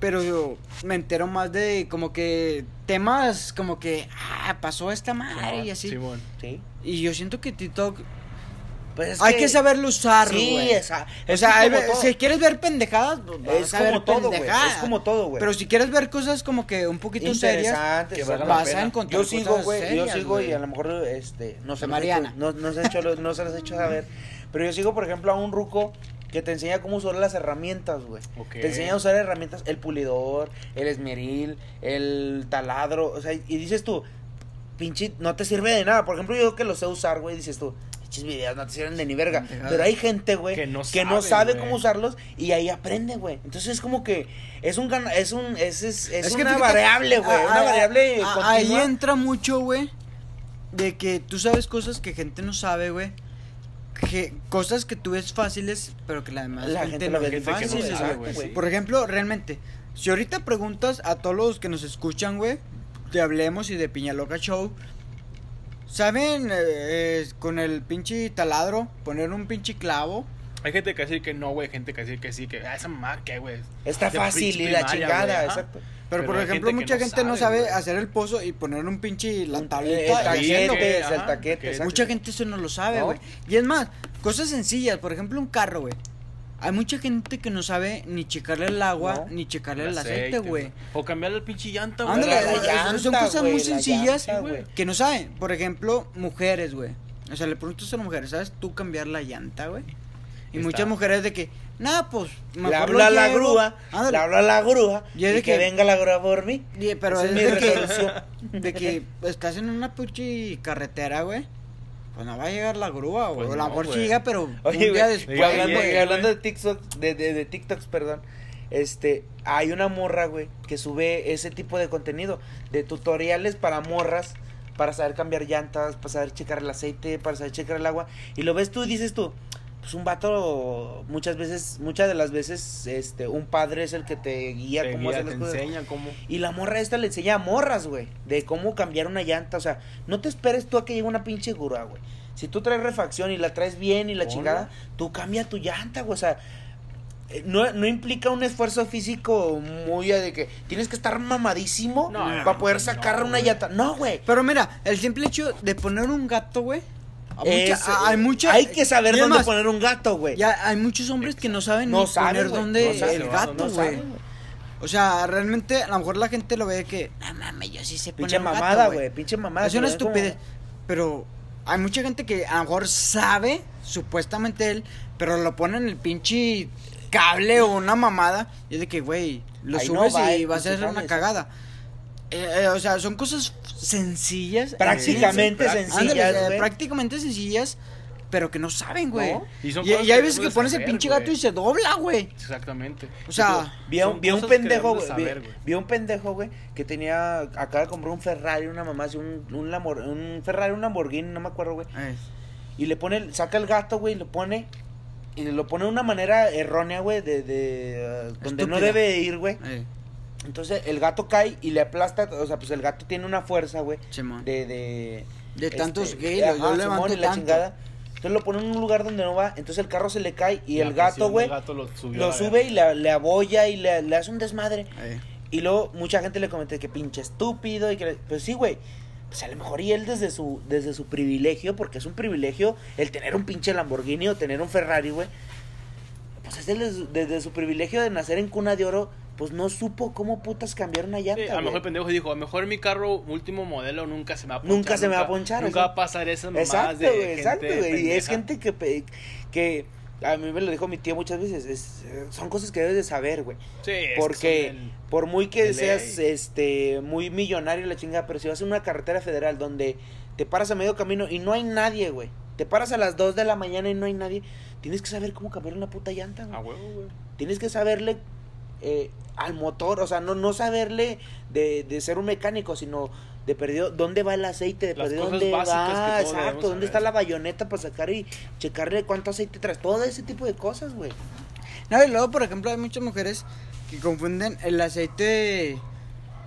Pero yo me entero más de como que temas como que, ah, pasó esta madre y así. Simón. Sí. Y yo siento que TikTok Pues es hay que saberlo usar, Sí, güey. esa- O sea, hay si quieres ver pendejadas, pues vas Es a ver como todo. Es como todo, güey. Pero si quieres ver cosas como que un poquito serias, Interesantes, que exacto. la vas a pena. encontrar Yo sigo, güey, yo sigo y a lo mejor, este, no se Mariana. hecho- no, no se, ha hecho, no se los he hecho saber, pero yo sigo, por ejemplo, a un ruco que te enseña cómo usar las herramientas, güey. Te enseña a usar herramientas, el pulidor, el esmeril, el taladro, o sea, y dices tú, pinche, no te sirve de nada. Por ejemplo, yo que lo sé usar, güey, dices tú, pinches videos no te sirven de ni verga. Pero hay gente, güey, Que no que no sabe, sabe güey. cómo usarlos y ahí aprende, güey. Entonces es como que es un gana- es un es es, es Es que una fíjate, variable, güey, a- una a- variable a- continua. Ahí entra mucho, güey, de que tú sabes cosas que gente no sabe, güey. Que, cosas que tú ves fáciles, pero que la demás La gente, gente no ve no fáciles, sabe, güey. güey, güey. sí. Por ejemplo, realmente, si ahorita preguntas a todos los que nos escuchan, güey, de Hablemos y de Piñaloca Show, ¿saben eh, eh, con el pinche taladro poner un pinche clavo? Hay gente que decir que no, güey. Gente que decir que sí, que ah, esa mamá, ¿qué, güey? Está De fácil y la chingada, exacto. Pero, Pero por ejemplo, gente mucha no gente no sabe, hacer el pozo y poner un pinche la tablita. el taquete, es el taquete. Mucha gente eso no lo sabe, ¿No? güey. Y es más, cosas sencillas, por ejemplo, un carro, güey. Hay mucha gente que no sabe ni checarle el agua, No. ni checarle el aceite, güey. O cambiarle el pinche llanta, güey. Ándale, La llanta, son cosas muy la sencillas llanta, que no saben. Por ejemplo, mujeres, güey. O sea, le preguntas a las mujeres, ¿sabes tú cambiar la llanta, güey? Y Está. muchas mujeres de que, nada, pues, Le mejor hablo a la llevo". grúa, Ándale. le hablo a la grúa Y es de que, que- venga la grúa por mí. Y- pero es, es de, que, de que estás en una puchi carretera, güey. Pues no va a llegar la grúa, güey. Pues o a lo no, llega, pero Oye, un día después. y hablando, hablando de TikTok, de, de, de TikToks, perdón, este, hay una morra, güey, que sube ese tipo de contenido, de tutoriales para morras, para saber cambiar llantas, para saber checar el aceite, para saber checar el agua, y lo ves tú y dices tú, pues un vato, muchas veces, muchas de las veces, este, un padre es el que te guía Te cómo guía, hacer las te cosas. enseña cómo. Y la morra esta le enseña a morras, güey, de cómo cambiar una llanta. O sea, no te esperes tú a que llegue una pinche grúa, güey. Si tú traes refacción y la traes bien y la chingada, tú cambia tu llanta, güey. O sea, eh, no, no implica un esfuerzo físico muy de que tienes que estar mamadísimo No, para poder no, sacar una llanta. No, güey. Pero mira, el simple hecho de poner un gato, güey. Mucha- Es, hay mucha. Hay que saber dónde más, poner un gato, güey. Ya hay muchos hombres que no saben No saben, poner dónde no saben, el gato, güey. O sea, realmente a lo mejor la gente lo ve que, no mames, yo sí sé Pinche mamada, güey. Pinche mamada. Es una como- estupidez. Pero hay mucha gente que a lo mejor sabe, supuestamente él, pero lo pone en el pinche cable o una mamada. Y es de que, güey, lo Ahí no subes va y va a ser una cagada. Eh, eh, o sea, son cosas sencillas. Prácticamente eh, sencillas, ándale, eh, güey. prácticamente sencillas, pero que no saben, güey. No. Y Y, son y cosas hay veces que pones el pinche güey. gato y se dobla, güey. Exactamente. O sea, Vi a un, vi a pendejo, güey. saber, vi, güey. vi a un pendejo, güey, que tenía, acaba de comprar un Ferrari, una mamá, un, un, Lamor- un Ferrari, un Lamborghini, no me acuerdo, güey. y le pone, saca el gato, güey, y lo pone, y lo pone de una manera errónea, güey, de, de, uh, donde no debe ir, güey. Eh, Entonces el gato cae y le aplasta, o sea, pues el gato tiene una fuerza, güey, Simón. de, de... De tantos este, ajá, yo levanto Simón, y la tanto. chingada. Entonces lo pone en un lugar donde no va, entonces el carro se le cae y La el gato, güey, lo lo sube y le, le abolla y le, le hace un desmadre. Y luego mucha gente le comenta que pinche estúpido y que... Pues sí, güey. Pues a lo mejor y él desde su, desde su privilegio, porque es un privilegio el tener un pinche Lamborghini o tener un Ferrari, güey. Pues es desde, desde su privilegio de nacer en cuna de oro, pues no supo cómo putas cambiar una llanta, Sí, a lo mejor el pendejo dijo, a lo mejor mi carro último modelo nunca se me va a ponchar. Nunca se me va a ponchar, Nunca va a pasar esas mamadas Exacto, de güey, gente exacto, güey. Y es gente que, que a mí me lo dijo mi tío muchas veces, es, son cosas que debes de saber, güey. Sí, es que Porque son el- por muy que seas ley. este muy millonario la chingada, pero si vas en una carretera federal donde te paras a medio camino y no hay nadie, güey. Te paras a las 2 de la mañana y no hay nadie. Tienes que saber cómo cambiar una puta llanta, güey. A huevo, güey. Tienes que saberle eh, al motor, o sea, no, no saberle de, de ser un mecánico, sino de perdido dónde va el aceite, de Las perdido cosas dónde va, exacto, dónde saber. está la bayoneta para sacar y checarle cuánto aceite traes, todo ese tipo de cosas, güey. No, y luego, por ejemplo, hay muchas mujeres que confunden el aceite.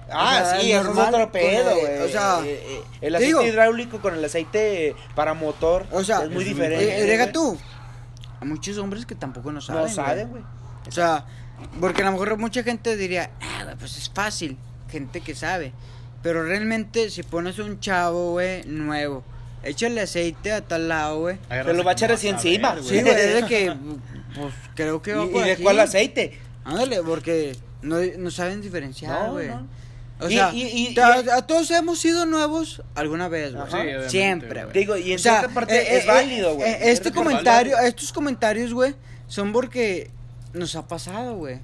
Ah, O sea, sí, eso es otro pedo, güey. o sea, Eh, eh, el aceite digo- hidráulico con el aceite para motor O sea, es muy es diferente. Eh, deja tú. Hay muchos hombres que tampoco no saben. No saben, güey. O sea, porque a lo mejor mucha gente diría, ah, pues es fácil. Gente que sabe. Pero realmente, si pones un chavo, güey, nuevo, échale aceite a tal lado, güey. Te lo va a echar así encima. Sí, güey, es de que, pues creo que va ¿Y, por y de aquí. cuál aceite? Ándale, porque no, no saben diferenciar, güey. no. O Y- sea, y- y- a, y- a todos hemos sido nuevos alguna vez, güey. Sí, Siempre, güey. Digo, y en O sea, cierta parte eh, es eh, válido, güey. eh, este es comentario, válido. estos comentarios, güey, son porque nos ha pasado, güey.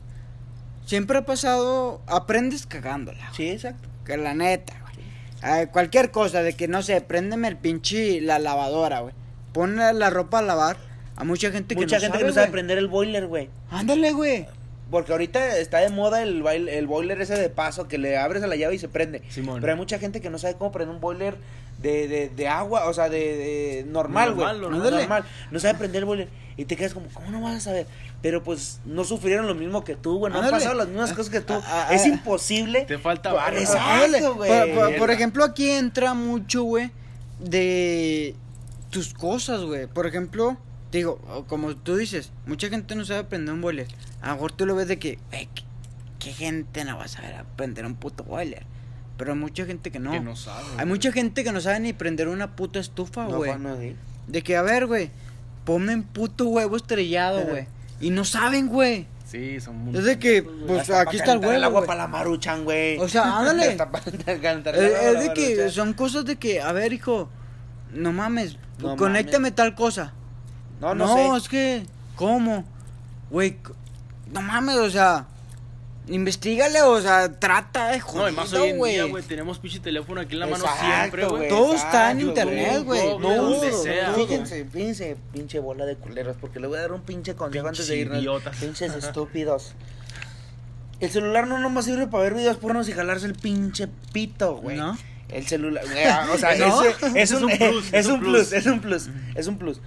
Siempre ha pasado, aprendes cagándola. Sí, exacto. Que la neta, güey. Cualquier cosa, de que no sé, préndeme el pinche la lavadora, güey. Pon la, ropa a lavar. A mucha gente que Mucha no gente sabe, que no sabe güey. prender el boiler, güey. Ándale, güey. Porque ahorita está de moda el, bail- el boiler ese de paso que le abres a la llave y se prende. Simón. Pero hay mucha gente que no sabe cómo prender un boiler de, de, de agua, o sea, de, de normal, güey. Normal, Normal, normal. No sabe prender el boiler. Y te quedas como, ¿cómo no vas a saber? Pero pues no sufrieron lo mismo que tú, güey. No han pasado las mismas cosas que tú. Ah, ah, es ah. imposible. Te falta Pues. Exacto, güey. Por, por- por ejemplo, aquí entra mucho, güey, de tus cosas, güey. Por ejemplo, digo, como tú dices, mucha gente no sabe aprender un boiler. A lo mejor tú lo ves de que, "Güey, ¿qué, qué gente no va a saber aprender un puto boiler? Pero hay mucha gente que no. Que no sabe. Hay güey. mucha gente que no sabe ni prender una puta estufa, No, güey. Juan, no, sí. de que, a ver, güey, ponme un puto huevo estrellado, güey. Y no saben, güey. Sí, son muy. Es de que, pues Hasta aquí está el huevo. el agua güey. para la maruchan, güey. O sea, ándale. Es, de que son cosas de que, a ver, hijo, no mames, No conéctame tal cosa. No, no, sé. es que, ¿cómo? Güey, no mames, o sea, investigale, o sea, trata de No, y más hoy en güey. día, güey, tenemos pinche teléfono aquí en la mano Exacto, siempre, güey. Todo está en internet, güey. Todo, donde sea. Fíjense, fíjense, pinche bola de culeros, porque le voy a dar un pinche consejo antes de irnos. idiotas. Pinches estúpidos. El celular no nomás sirve para ver videos pornos y jalarse el pinche pito, güey. ¿No? El celular, güey, ah, o sea, ¿No? ese- es, Ese un, es un plus, es es un un plus, plus. es un plus, es un plus.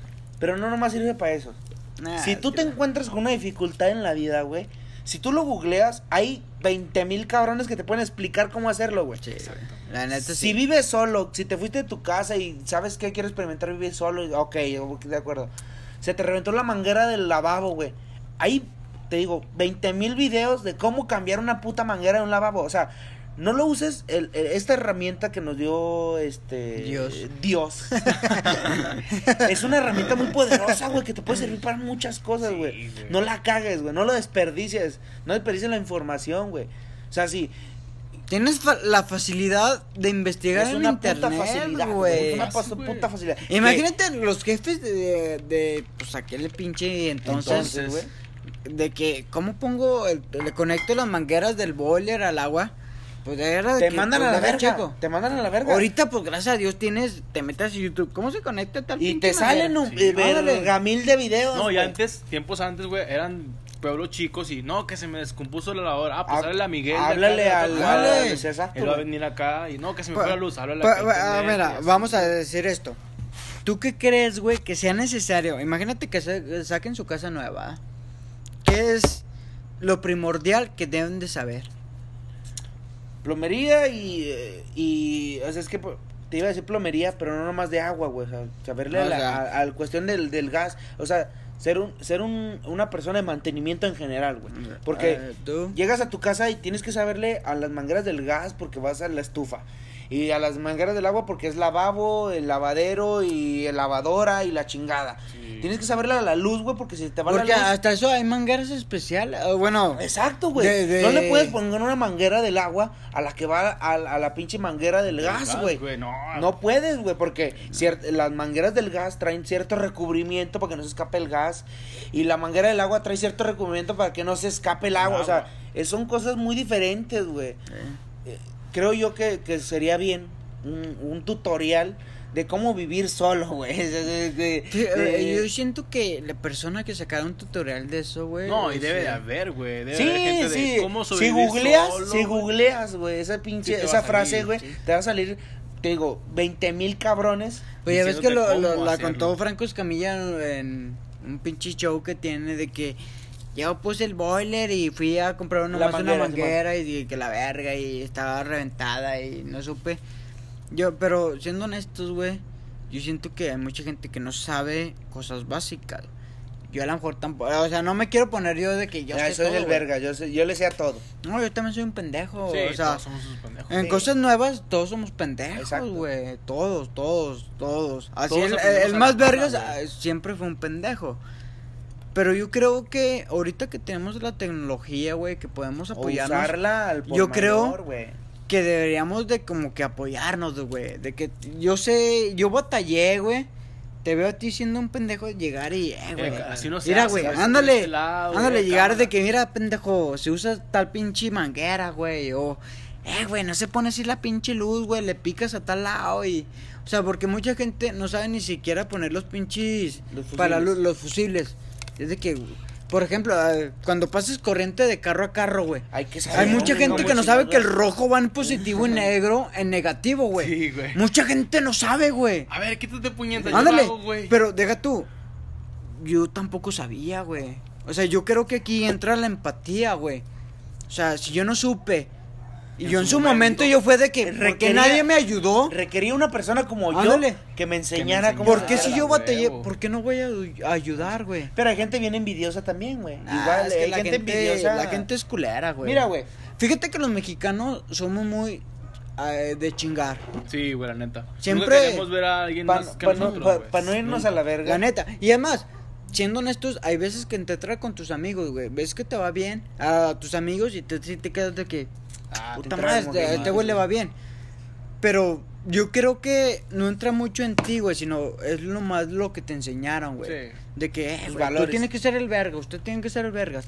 Pero no nomás sirve para eso. Nah, si tú te encuentras con una dificultad en la vida, güey, si tú lo googleas, hay 20 mil cabrones que te pueden explicar cómo hacerlo, güey. Sí, güey. La neta Si sí. vives solo, si te fuiste de tu casa y sabes que quieres experimentar vivir solo, y- ok, de acuerdo. Se te reventó la manguera del lavabo, güey. Ahí, te digo, 20 mil videos de cómo cambiar una puta manguera de un lavabo. O sea, no lo uses, el- el- esta herramienta que nos dio este Dios. Dios. es una herramienta muy poderosa, güey, que te puede servir para muchas cosas, Sí, güey. güey. no la cagues, güey, no lo desperdicies. No desperdicies la información, güey. O sea, si Tienes fa- la facilidad de investigar es en una internet, puta facilidad, güey. Es una puta facilidad. Imagínate los jefes de, de pues aquel pinche entonces, Entonces, güey. de que cómo pongo el- le conecto las mangueras del boiler al agua, pues era de Te que, mandan pues, a la verga. checo. Te mandan a la verga. Ahorita pues gracias a Dios tienes te metes a YouTube, ¿cómo se conecta tal y te salen un Sí, vergamil de videos. No, y antes, tiempos antes, güey, eran pueblos chicos y no, que se me descompuso la lavadora. Ah, pues háblale a Miguel. Háblale al. Háblale. exacto, Él va a venir acá y no, que se me fue la luz. Háblale Pa- a pa- ah, mira, vamos a decir esto. ¿Tú qué crees, güey, que sea necesario? Imagínate que sa- saquen su casa nueva. ¿Qué es lo primordial que deben de saber? Plomería y, eh, y, o sea, es que te iba a decir plomería, pero no nomás de agua, güey, o sea, saberle O a la a- a la cuestión del, del gas, o sea, ser un, ser un, una persona de mantenimiento en general, güey, porque Eh, ¿Tú? llegas a tu casa y tienes que saberle a las mangueras del gas porque vas a la estufa. Y a las mangueras del agua porque es lavabo, el lavadero y el lavadora y la chingada. Sí. Tienes que saberle a la luz, güey, porque si te va Porque la luz... hasta eso hay mangueras especiales. ah, Bueno, Exacto, güey. De- de- No le puedes poner una manguera del agua a la que va a, a la pinche manguera del gas, güey. No, No puedes, güey, porque las mangueras del gas traen cierto recubrimiento para que no se escape el gas. Y la manguera del agua trae cierto recubrimiento para que no se escape el agua. O sea, agua. eh, son cosas muy diferentes, güey. Eh, creo yo que, que sería bien un, un tutorial de cómo vivir solo, güey. De- yo siento que la persona que sacara un tutorial de eso, güey. No, y debe de haber, güey. Debe de Sí, haber gente sí. de cómo si sobrevivir googleas, solo, si googleas, güey, esa pinche, esa frase, güey, sí. te va a salir, te digo, 20 mil cabrones. Oye, ves que lo, la hacerlo. contó Franco Escamilla en un pinche show que tiene de que yo puse el boiler y fui a comprar una, más una manguera, manguera y dije que la verga y estaba reventada y no supe. Yo, pero siendo honestos, güey, yo siento que hay mucha gente que no sabe cosas básicas. Yo a lo mejor tampoco, o sea, no me quiero poner yo de que yo Ya, sé soy todo, el güey. verga, yo, sé- yo le sé a todo. No, yo también soy un pendejo, Sí, o sea, todos somos unos pendejos. en Sí. cosas nuevas todos somos pendejos, güey. Todos, todos, todos. Así Todos el, el a más vergas ah, siempre fue un pendejo. Pero yo creo que ahorita que tenemos la tecnología, güey, que podemos O apoyarnos, usarla al por Yo creo- güey. que deberíamos de como que apoyarnos, güey. De que yo sé, yo batallé, güey. Te veo a ti siendo un pendejo de llegar y, eh, güey. Eh, así no se mira, hace, güey, güey, ándale. este lado, ándale, güey, llegar de que, mira, pendejo, se usa tal pinche manguera, güey. O, eh, güey, no se pone así la pinche luz, güey. Le picas a tal lado y. O sea, porque mucha gente no sabe ni siquiera poner los pinches. Los para fusibles. lo- los fusibles. Es de que, por ejemplo, eh, cuando pases corriente de carro a carro, güey. Hay que saber. Hay mucha gente que no sabe que el rojo va en positivo y negro en negativo, güey. Sí, güey. Mucha gente no sabe, güey. A ver, quítate puñeta. yo Ándale. güey. Pero deja tú. Yo tampoco sabía, güey. O sea, yo creo que aquí entra la empatía, güey. O sea, si yo no supe. Y En yo en su momento, momento, yo fue de que. ¿Por qué requería- nadie me ayudó? Requería una persona como yo que me enseñara Que me cómo ¿Por qué si yo huevo. batallé? ¿Por qué no voy a a ayudar, güey? Pero hay gente bien envidiosa también, güey. Ah, Igual, es que hay la gente, gente, envidiosa. la gente es culera, güey. Mira, güey. Fíjate que los mexicanos somos muy eh, de chingar. Sí, güey, la neta. Siempre- Nunca queremos ver a alguien Para más que nosotros, güey. no irnos Nunca. a la verga. La neta. Y además, siendo honestos, hay veces que te trae con tus amigos, güey. Ves que te va bien a tus amigos y te, te quedas de que, Ah, puta madre, como este, güey le va bien. Pero yo creo que no entra mucho en ti, güey, sino es lo más lo que te enseñaron, güey. Sí. De que, eh, Tus güey, tú valores. tienes que ser el verga, usted tiene que ser el verga.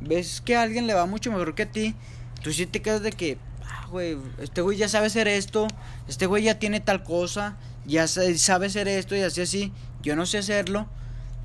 Ves que a alguien le va mucho mejor que a ti, tú sí te quedas de que, ah, güey, este güey ya sabe hacer esto, este güey ya tiene tal cosa, ya sa- sabe hacer esto y así así, yo no sé hacerlo.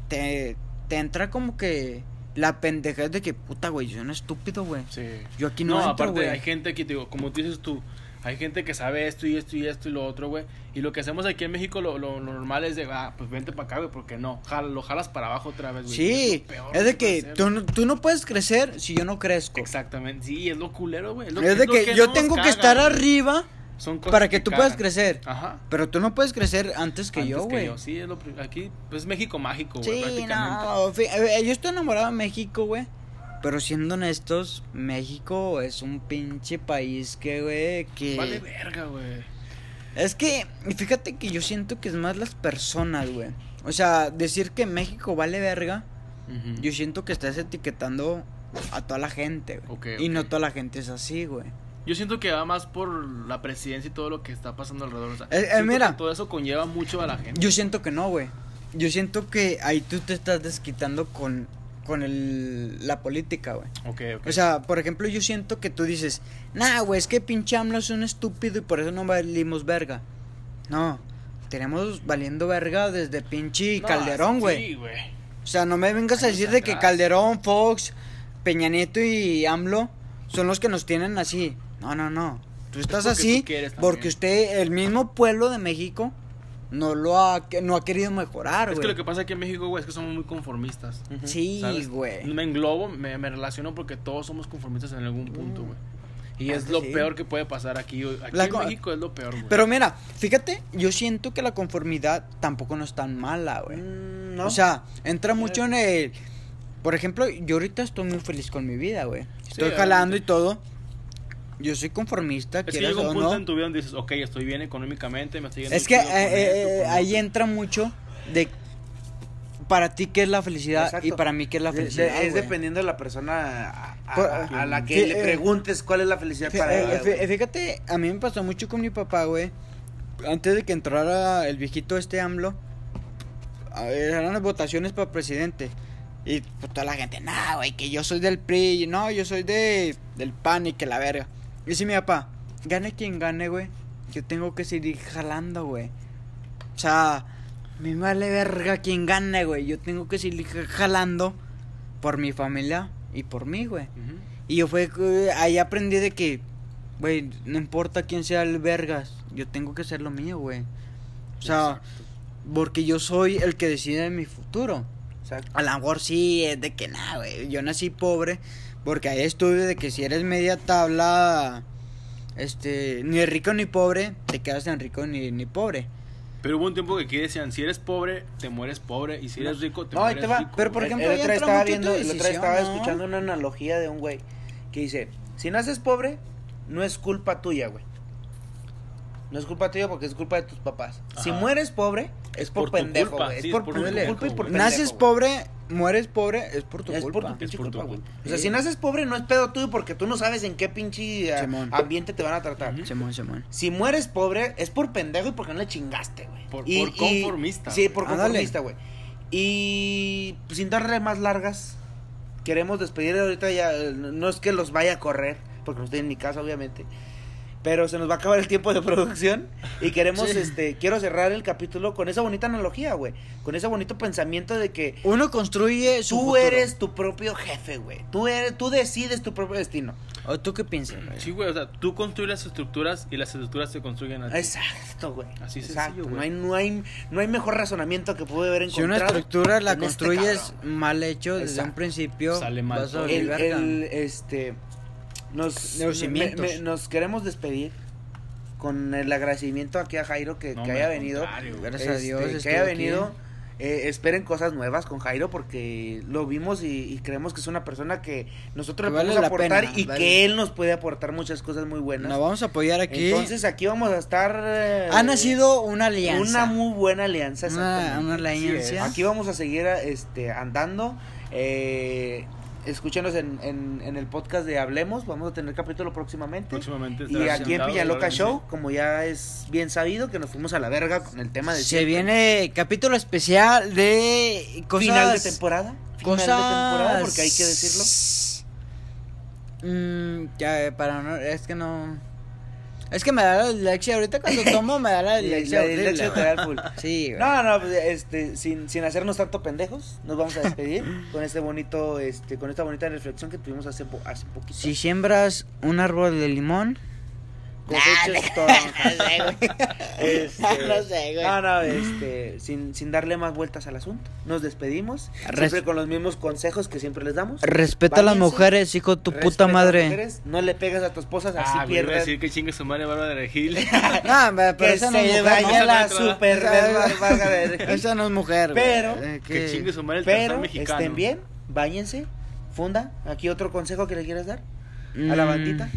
Te, te entra como que la pendejez de que, puta, güey, yo soy un estúpido, güey. Sí. Yo aquí no No, entro, aparte güey. hay gente que, digo, como tú dices tú, hay gente que sabe esto y esto y esto y lo otro, güey. Y lo que hacemos aquí en México, lo, lo, lo normal es de, ah, pues vente para acá, güey, porque no, jala- lo jalas para abajo otra vez, güey. Sí, peor es de que tú, no- tú no puedes crecer si yo no crezco. Exactamente, sí, es lo culero, güey. Es de que, yo tengo que estar güey. arriba Son cosas para que tú puedas crecer. Ajá. Pero tú no puedes crecer antes que Antes yo, güey. Sí, es lo, aquí, pues México mágico, güey, Sí, prácticamente. no, fi- eh, yo estoy enamorado de México, güey. Pero siendo honestos, México es un pinche país que, güey, que... Vale verga, güey. Es que, fíjate que yo siento que es más las personas, güey. O sea, decir que México vale verga, yo siento que estás etiquetando a toda la gente, güey. Y no toda la gente es así, güey. Yo siento que va más por la presidencia y todo lo que está pasando alrededor. O sea, Eh, eh, mira. todo eso conlleva mucho a la gente. Yo siento que no, güey. Yo siento que ahí tú te estás desquitando con, con el, la política, güey. Ok, ok. O sea, por ejemplo, yo siento que tú dices, nah, güey, es que pinche AMLO es un estúpido y por eso no valimos verga. No, tenemos valiendo verga desde pinche No, Calderón, güey. Sí, güey. O sea, no me vengas a decir de que. Calderón, Fox, Peña Nieto y AMLO son los que nos tienen así. No, no, no. Tú estás porque así tú porque usted, el mismo pueblo de México, no lo ha, no ha querido mejorar, Es que lo que pasa aquí en México, güey, es que somos muy conformistas. Sí, güey. Me englobo, me, me relaciono porque todos somos conformistas en algún punto, güey. Y es Ah, lo sí. peor que puede pasar aquí. Aquí La en co- México es lo peor, güey. Pero mira, fíjate, yo siento que la conformidad tampoco no es tan mala, güey. Mm, ¿no? O sea, entra mucho en el... Por ejemplo, yo ahorita estoy muy feliz con mi vida, güey. Estoy jalando y todo. Yo soy conformista, es que llega un punto no. en tu vida donde dices, ok, estoy bien económicamente, me estoy yendo Es que eh, eh, esto, con ahí otro". entra mucho de para ti qué es la felicidad Exacto. y para mí qué es la De- de- felicidad. es dependiendo de la persona a, a- Por- a la que le eh, preguntes cuál es la felicidad para eh, ella. güey. Fíjate, a mí me pasó mucho con mi papá, güey. Antes de que entrara el viejito este AMLO, eran las votaciones para presidente. Y pues, toda la gente, nah, güey, que yo soy del PRI, no, yo soy de del PAN y que la verga. Y dice mi papá, gane quien gane, güey, yo tengo que seguir jalando, güey. O sea, me vale verga quien gane, güey, yo tengo que seguir jalando por mi familia y por mí, güey. Y yo fue que ahí aprendí de que, güey, no importa quién sea el vergas, yo tengo que ser lo mío, güey. O sea, Exacto. porque yo soy el que decide mi futuro. Exacto. A lo mejor sí es de que, nada, güey, yo nací pobre, porque hay estudios de que si eres media tabla, este, ni rico ni pobre, te quedas en rico ni, ni pobre. Pero hubo un tiempo que aquí decían, si eres pobre, te mueres pobre, y si eres rico, te No, ahí mueres te va. rico. Pero, por ejemplo, el otro estaba viendo, el otro estaba ¿no? escuchando una analogía de un güey que dice, si naces pobre, no es culpa tuya, güey. No es culpa tuya porque es culpa de tus papás. Si mueres pobre, es por, por pendejo, culpa, güey. sí, es por, es por tu culpa y por pendejo, Naces pobre, mueres pobre, es por tu Es por culpa. tu pinche Es por tu culpa, güey. culpa. O sea, Sí. si naces pobre no es pedo tuyo porque tú no sabes en qué pinche ah, Simón. ambiente te van a tratar. Ujú. Simón, Simón. Si mueres pobre es por pendejo y porque no le chingaste, güey. Por- Y- por y- conformista, Sí, por Ándale. conformista, güey. Y pues, sin darle más largas, queremos despedir ahorita ya. eh, No es que los vaya a correr, porque no estoy en mi casa, obviamente. Pero se nos va a acabar el tiempo de producción y queremos, Sí. este, quiero cerrar el capítulo con esa bonita analogía, güey. Con ese bonito pensamiento de que Uno construye su tú futuro. eres tu propio jefe, güey. Tú eres, tú decides tu propio destino. ¿O tú qué piensas? güey? Sí, güey, o sea, tú construyes las estructuras y las estructuras se construyen a ti. Exacto, güey. Así Exacto. sencillo, no hay, güey. no hay, no hay mejor razonamiento que pude haber Si una encontrado. estructura la este construyes mal hecho desde Exacto. un principio, Sale mal vas a el, el, este nos, me- me- nos queremos despedir con el agradecimiento aquí a Jairo que, No, que haya venido. Gracias a Este, Dios que haya venido Eh, esperen cosas nuevas con Jairo porque lo vimos y, y creemos que es una persona que nosotros Que le vale podemos aportar pena, y vale. que él nos puede aportar muchas cosas muy buenas. Nos vamos a apoyar aquí. Entonces aquí vamos a estar... eh, ha nacido una alianza. Una muy buena alianza. Una- una alianza. Es. Aquí vamos a seguir este, andando. Eh, escúchenos en, en, en el podcast de Hablemos. Vamos a tener capítulo próximamente. Próximamente Y aquí en Piñaloca Show, como ya es bien sabido, que nos fuimos a la verga con el tema de Se siempre. viene capítulo especial de cosas. final de temporada. Final Cosas. de temporada, porque hay que decirlo. Mm, ya, para no. Es que no. Es que me da la dislexia. Ahorita cuando tomo me da la La dislexia. horrible, dislexia te da el full. Sí, güey. No, no, pues, este, sin, sin hacernos tanto pendejos, nos vamos a despedir con este bonito, este, con esta bonita reflexión que tuvimos hace, hace poquito. Si siembras un árbol de limón. Cosechas todo. Este, No sé, güey. No, no, este, sin, sin darle más vueltas al asunto, nos despedimos. Res- siempre con los mismos consejos que siempre les damos. Respeta a las mujeres, hijo de tu Respeta puta madre. mujeres, no le pegas a tu esposa, así Ah, güey, iba a pierdes. decir que chingue su madre Bárbara de Regil. No, pero que esa no es mujer. no. la super de. Esa no es mujer, güey. Pero- Eh, que chingue su madre el Pero mexicano. estén bien, váyanse, funda. Aquí otro consejo que le quieras dar a la Mm, bandita.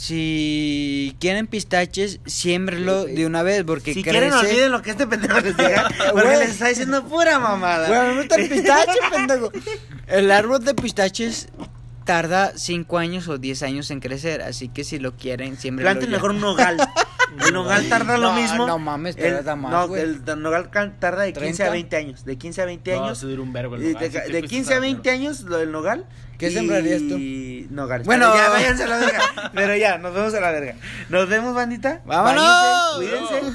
Si quieren pistaches, siémbrelo Sí, de una vez, porque Si crece. quieren, olviden lo que este pendejo les diga, porque les está diciendo pura mamada. Güey, me gusta el pistache, pendejo. El árbol de pistaches tarda 5 años o 10 años en crecer, así que si lo quieren, siempre Planten mejor un nogal. El nogal tarda lo mismo. no mames, el, tarda más, No, el nogal tarda de 15 a 30. 20 años. De 15 a 20 No, años. se dura un vergo el de, nogal, de- si te de fuiste 15 a a 20 años lo del nogal. ¿Qué y- sembrarías tú? Nogales. Bueno. Pero ya váyanse a la verga. Pero ya, nos vemos a la verga. Nos vemos, bandita. ¡Vámonos! Váyanse, cuídense.